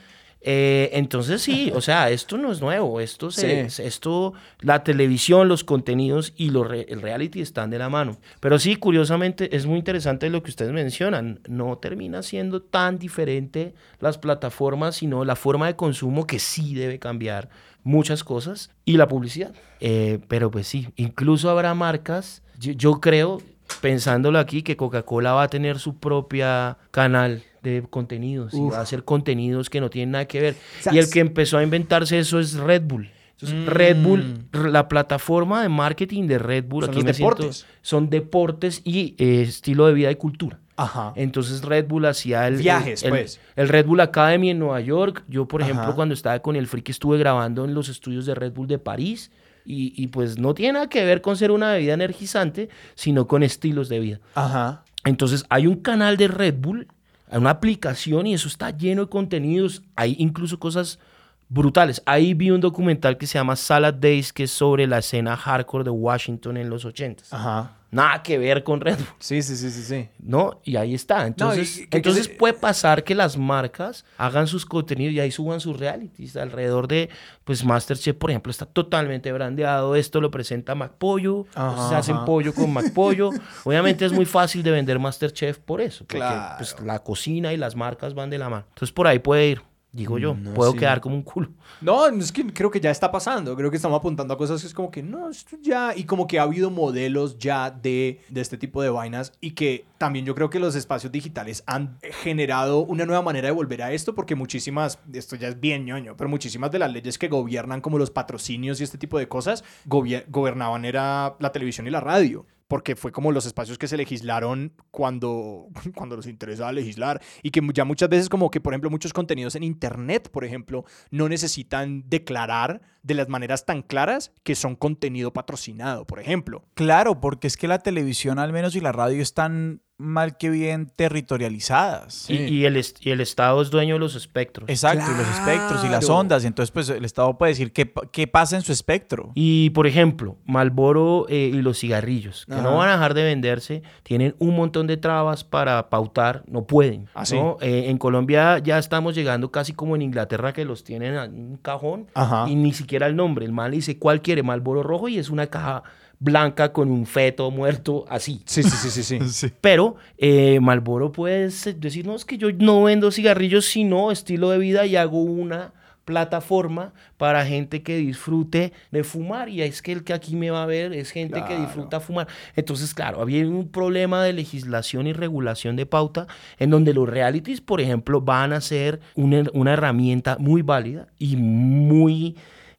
eh, entonces sí, o sea, esto no es nuevo. Esto, se, Sí. esto la televisión, los contenidos y lo re- el reality están de la mano. Pero sí, curiosamente, es muy interesante lo que ustedes mencionan. No termina siendo tan diferente las plataformas, sino la forma de consumo que sí debe cambiar muchas cosas y la publicidad. Eh, pero pues sí, incluso habrá marcas, yo, yo creo, pensándolo aquí, que Coca-Cola va a tener su propia canal de contenidos y va a hacer contenidos que no tienen nada que ver. y el que empezó a inventarse eso es Red Bull. Entonces, Red Bull, r- la plataforma de marketing de Red Bull, Mm. Son aquí siento- deportes. son deportes y eh, estilo de vida y cultura. Ajá. Entonces Red Bull hacía el, Viajes, el, pues. el Red Bull Academy en Nueva York. Yo, por ejemplo, cuando estaba con el Freak estuve grabando en los estudios de Red Bull de París. Y, y, pues no tiene nada que ver con ser una bebida energizante, sino con estilos de vida. Ajá. Entonces hay un canal de Red Bull, hay una aplicación y eso está lleno de contenidos. Hay incluso cosas brutales. Ahí vi un documental que se llama Salad Days, que es sobre la escena hardcore de Washington en los 80s. Ajá. Nada que ver con Red Bull. Sí, sí, sí, sí, sí. ¿no? Y ahí está. Entonces, y entonces que- puede pasar que las marcas hagan sus contenidos y ahí suban sus realities alrededor de, pues Masterchef, por ejemplo, está totalmente brandeado. Esto lo presenta MacPollo. Se hacen pollo con MacPollo. [laughs] Obviamente es muy fácil de vender Masterchef por eso. Porque Claro. pues, la cocina y las marcas van de la mano. Entonces por ahí puede ir. Digo yo, No, puedo sí. quedar como un culo. No, es que creo que ya está pasando. Creo que estamos apuntando a cosas que es como que no, esto ya. Y como que ha habido modelos ya de, de este tipo de vainas. Y que también yo creo que los espacios digitales han generado una nueva manera de volver a esto. Porque muchísimas, esto ya es bien ñoño, pero muchísimas de las leyes que gobiernan, como los patrocinios y este tipo de cosas, gobier- gobernaban era la televisión y la radio. Porque fue como los espacios que se legislaron cuando, [laughs] cuando les interesaba legislar. Y que ya muchas veces como que, por ejemplo, muchos contenidos en Internet, por ejemplo, no necesitan declarar de las maneras tan claras que son contenido patrocinado, por ejemplo. Claro, porque es que la televisión al menos y la radio están mal que bien territorializadas. Y, y el, est- y el Estado es dueño de los espectros. Exacto, y los espectros y las ondas. Entonces, pues el Estado puede decir qué, pa- qué pasa en su espectro. Y por ejemplo, Malboro y los cigarrillos, que Ajá. no van a dejar de venderse, tienen un montón de trabas para pautar, no pueden. Ah, sí. ¿no? Eh, en Colombia ya estamos llegando casi como en Inglaterra, que los tienen en un cajón Ajá. y ni siquiera el nombre. El mal dice cuál quiere, Malboro rojo, y es una caja blanca con un feto muerto así. Sí, sí, sí, sí, sí. [laughs] Sí. Pero eh, Malboro puede decir, no, es que yo no vendo cigarrillos, sino estilo de vida y hago una plataforma para gente que disfrute de fumar y es que el que aquí me va a ver es gente que disfruta fumar. Entonces, claro, había un problema de legislación y regulación de pauta en donde los realities, por ejemplo, van a ser una, una herramienta muy válida y muy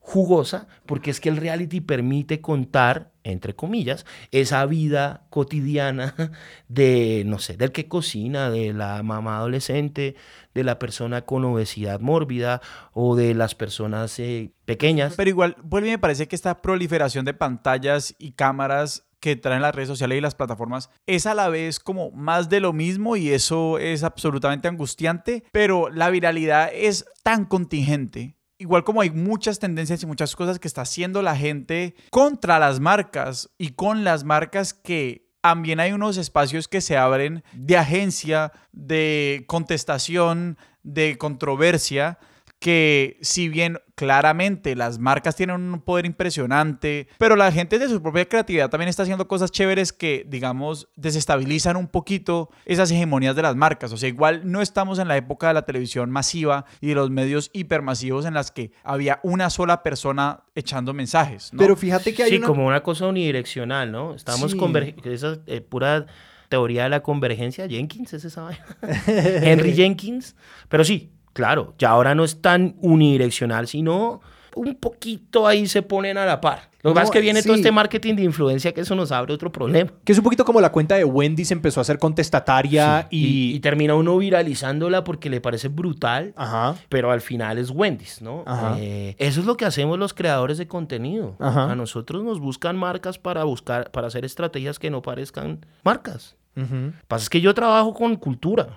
jugosa, porque es que el reality permite contar, entre comillas, esa vida cotidiana [laughs] de, no sé, del que cocina, de la mamá adolescente, de la persona con obesidad mórbida o de las personas eh, pequeñas. Pero igual, vuelve me parece que esta proliferación de pantallas y cámaras que traen las redes sociales y las plataformas es a la vez como más de lo mismo y eso es absolutamente angustiante, pero la viralidad es tan contingente. Igual como hay muchas tendencias y muchas cosas que está haciendo la gente contra las marcas y con las marcas que también hay unos espacios que se abren de agencia, de contestación, de controversia, que si bien claramente las marcas tienen un poder impresionante, pero la gente de su propia creatividad también está haciendo cosas chéveres que, digamos, desestabilizan un poquito esas hegemonías de las marcas. O sea, igual no estamos en la época de la televisión masiva y de los medios hipermasivos en las que había una sola persona echando mensajes. ¿no? Pero fíjate que hay Sí, una... como una cosa unidireccional, ¿no? Estamos Sí. esa eh, pura teoría de la convergencia. Jenkins es esa vaina. [laughs] Henry Jenkins. Pero sí, claro, ya ahora no es tan unidireccional, sino un poquito ahí se ponen a la par. Lo que No, pasa es que viene todo este marketing de influencia que eso nos abre otro problema. Que es un poquito como la cuenta de Wendy se empezó a ser contestataria Y, y... y termina uno viralizándola porque le parece brutal. Ajá. pero al final es Wendy's, ¿no? Ajá. Eh, eso es lo que hacemos los creadores de contenido. Ajá. A nosotros nos buscan marcas para buscar, para hacer estrategias que no parezcan marcas. Ujú. Pasa es que yo trabajo con cultura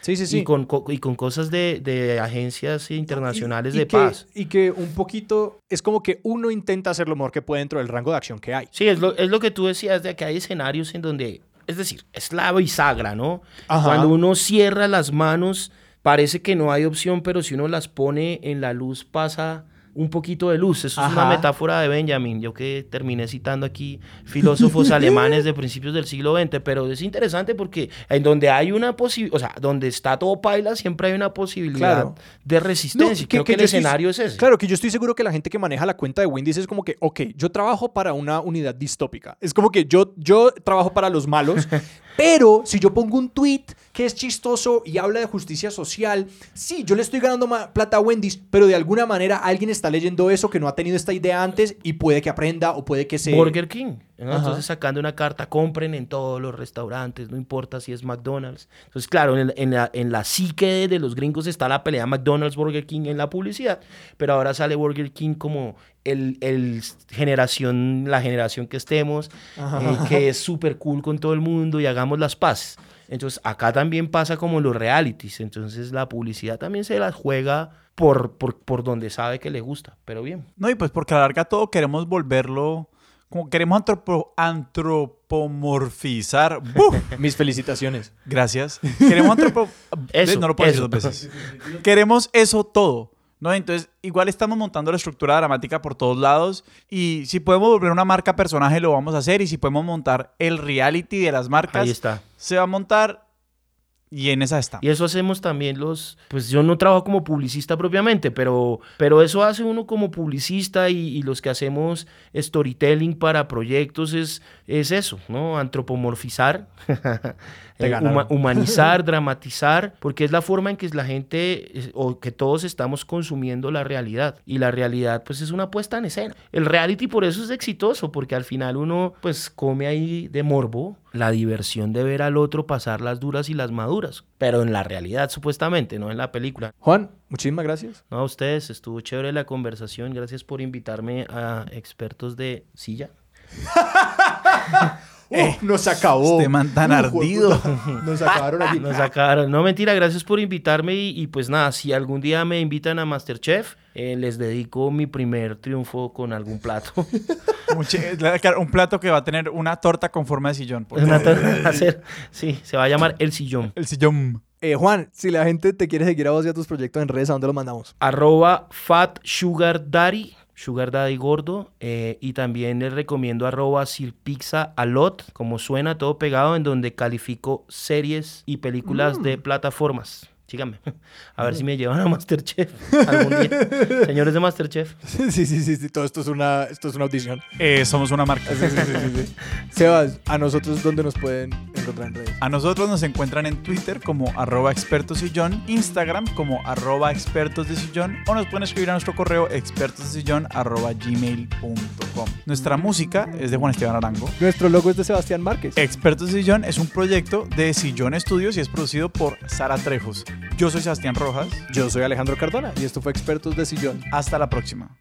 Sí, [laughs] sí, sí. y, con, co- y con cosas de, de agencias internacionales Y- y de que- paz. Y que un poquito es como que uno intenta hacer lo mejor que puede dentro del rango de acción que hay. Sí, es lo, es lo que tú decías de que hay escenarios en donde, es decir, es la bisagra, ¿no? Ajá. Cuando uno cierra las manos, parece que no hay opción, pero si uno las pone en la luz, pasa un poquito de luz. Eso es una metáfora de Benjamin. Yo que terminé citando aquí filósofos [laughs] alemanes de principios del siglo XX, pero es interesante porque en donde hay una posibilidad, o sea, donde está todo paila, siempre hay una posibilidad Claro. de resistencia. No, Creo que, el estoy- escenario es ese. Claro, que yo estoy seguro que la gente que maneja la cuenta de Wendy's es como que, ok, yo trabajo para una unidad distópica. Es como que yo, yo trabajo para los malos, [laughs] pero si yo pongo un tweet que es chistoso y habla de justicia social, sí, yo le estoy ganando plata a Wendy's, pero de alguna manera alguien está leyendo eso que no ha tenido esta idea antes y puede que aprenda o puede que se... Burger King. ¿No? Entonces sacando una carta, compren en todos los restaurantes, no importa si es McDonald's. Entonces, claro, en, el- en la, en la psique de los gringos está la pelea McDonald's, Burger King en la publicidad, pero ahora sale Burger King como el, el generación, la generación que estemos, eh, que es súper cool con todo el mundo y hagamos las paces. Entonces, acá también pasa como los realities. Entonces, la publicidad también se las juega por, por, por donde sabe que le gusta, pero bien. No, y pues porque a la larga todo queremos volverlo, como queremos antropo- antropomorfizar. ¡Buf! [laughs] Mis felicitaciones. Gracias. Queremos antropo... [laughs] Eso, no lo puedo decir dos veces. [laughs] Queremos eso todo. ¿no? Entonces, igual estamos montando la estructura dramática por todos lados. Y si podemos volver una marca personaje, lo vamos a hacer. Y si podemos montar el reality de las marcas, Ahí está. se va a montar. Y en esa está. Y eso hacemos también los, pues yo no trabajo como publicista propiamente, pero, pero eso hace uno como publicista y, y los que hacemos storytelling para proyectos es, es eso, ¿no? Antropomorfizar, [laughs] eh, huma- humanizar, [laughs] dramatizar, porque es la forma en que la gente o que todos estamos consumiendo la realidad. Y la realidad pues es una puesta en escena. El reality por eso es exitoso, porque al final uno pues come ahí de morbo la diversión de ver al otro pasar las duras y las maduras, pero en la realidad supuestamente, no en la película. Juan, muchísimas gracias. No, a ustedes, estuvo chévere la conversación, gracias por invitarme a expertos de silla. [laughs] Eh, nos acabó. este man tan Uh, ardido. Nos acabaron aquí. Nos sacaron. No, mentira, gracias por invitarme y, y pues nada, si algún día me invitan a Masterchef, eh, les dedico mi primer triunfo con algún plato. [laughs] Un plato que va a tener una torta con forma de sillón. porque- Una torta a hacer- sí, se va a llamar El Sillón. El sillón. Eh, Juan, si la gente te quiere seguir a vos y a tus proyectos en redes, ¿a dónde los mandamos? Arroba Fat Sugar Daddy, Sugar Daddy gordo. eh, y también les recomiendo arroba Sir Pizza Alot, como suena todo pegado, en donde califico series y películas de plataformas. Síganme. A ver si me llevan a Masterchef algún día. [laughs] Señores de Masterchef. sí, sí, sí, sí, todo esto es una, esto es una audición. Eh, somos una marca. Sebas, ¿a nosotros dónde nos pueden encontrar en redes? A nosotros nos encuentran en Twitter como arroba expertos Instagram como arroba expertos de sillón o nos pueden escribir a nuestro correo expertos de sillón arroba gmail.com. Nuestra música es de Juan Esteban Arango. Nuestro logo es de Sebastián Márquez. Expertos de Sillón es un proyecto de Sillón Estudios y es producido por Sara Trejos. Yo soy Sebastián Rojas. Yo soy Alejandro Cardona y esto fue Expertos de Sillón. Hasta la próxima.